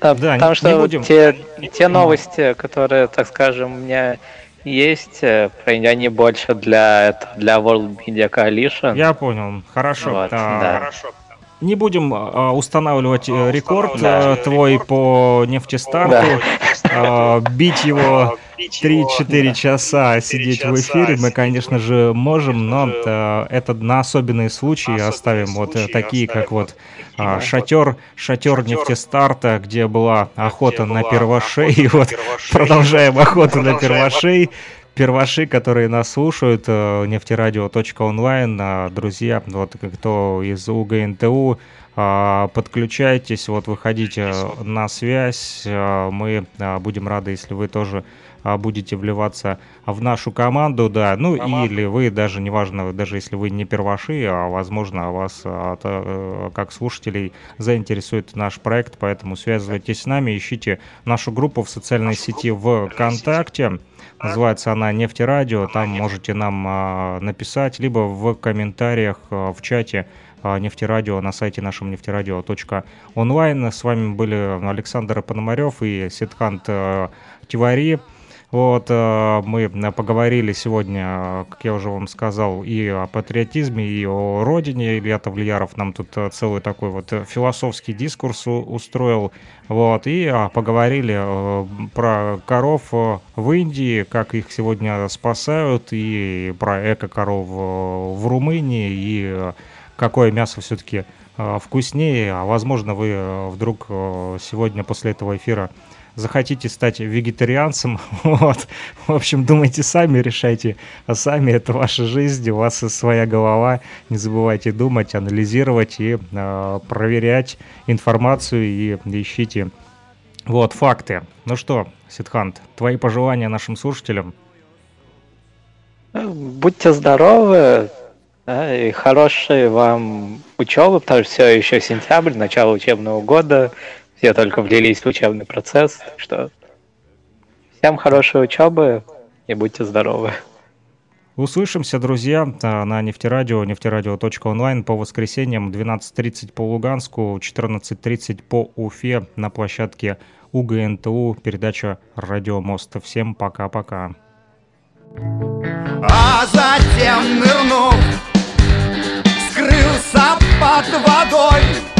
Да, потому не- что не будем- те, те новости, которые, так скажем, у меня есть, э, они больше для, для World Media Coalition. Я понял. Хорошо. Вот, А, да. Хорошо. не будем а, устанавливать э, рекорд э, твой по нефтестарту, а, [laughs] бить его 3-4 часа сидеть в эфире мы, конечно же, можем, но э, это на особенные случаи оставим, вот э, такие, как вот а, шатер, шатер нефтестарта, где была охота на [laughs] первошей, вот продолжаем охоту на первошей, перваши, которые нас слушают, э, нефтерадио.онлайн, а, друзья, вот кто из УГНТУ, а, подключайтесь, вот выходите на связь, а, мы будем рады, если вы тоже будете вливаться в нашу команду, да, ну или вы даже, неважно, даже если вы не перваши, а возможно вас а, э, как слушателей заинтересует наш проект, поэтому связывайтесь с нами, ищите нашу группу в социальной сети ВКонтакте, называется она «Нефтерадио», там можете нам а, написать, либо в комментариях а, в чате а, нефтерадио на сайте нашем нефтерадио.онлайн. С вами были Александр Пономарев и Ситхант э, Тивари. Вот, э, мы поговорили сегодня, как я уже вам сказал, и о патриотизме, и о родине. Илья Тавлияров нам тут э, целый такой вот философский дискурс устроил. Вот, и а, поговорили э, про коров э, в Индии, как их сегодня спасают, и про эко-коров э, в Румынии, и э, какое мясо все-таки вкуснее. А возможно, вы э, вдруг э, сегодня после этого эфира захотите стать вегетарианцем, [laughs] вот, в общем, думайте сами, решайте а сами, это ваша жизнь, у вас своя голова, не забывайте думать, анализировать и э, проверять информацию и ищите вот факты. Ну что, Сидхант, твои пожелания нашим слушателям? Будьте здоровы, да, и хорошей вам учебы, потому что все еще сентябрь, начало учебного года, все только влились в учебный процесс, так что всем хорошей учебы и будьте здоровы. Услышимся, друзья, а, на нефтерадио, нефтерадио.онлайн по воскресеньям 12.30 по Луганску, 14.30 по Уфе на площадке УГНТУ, передача «Радио Мост». Всем пока-пока. А затем нырнув Скрылся под водой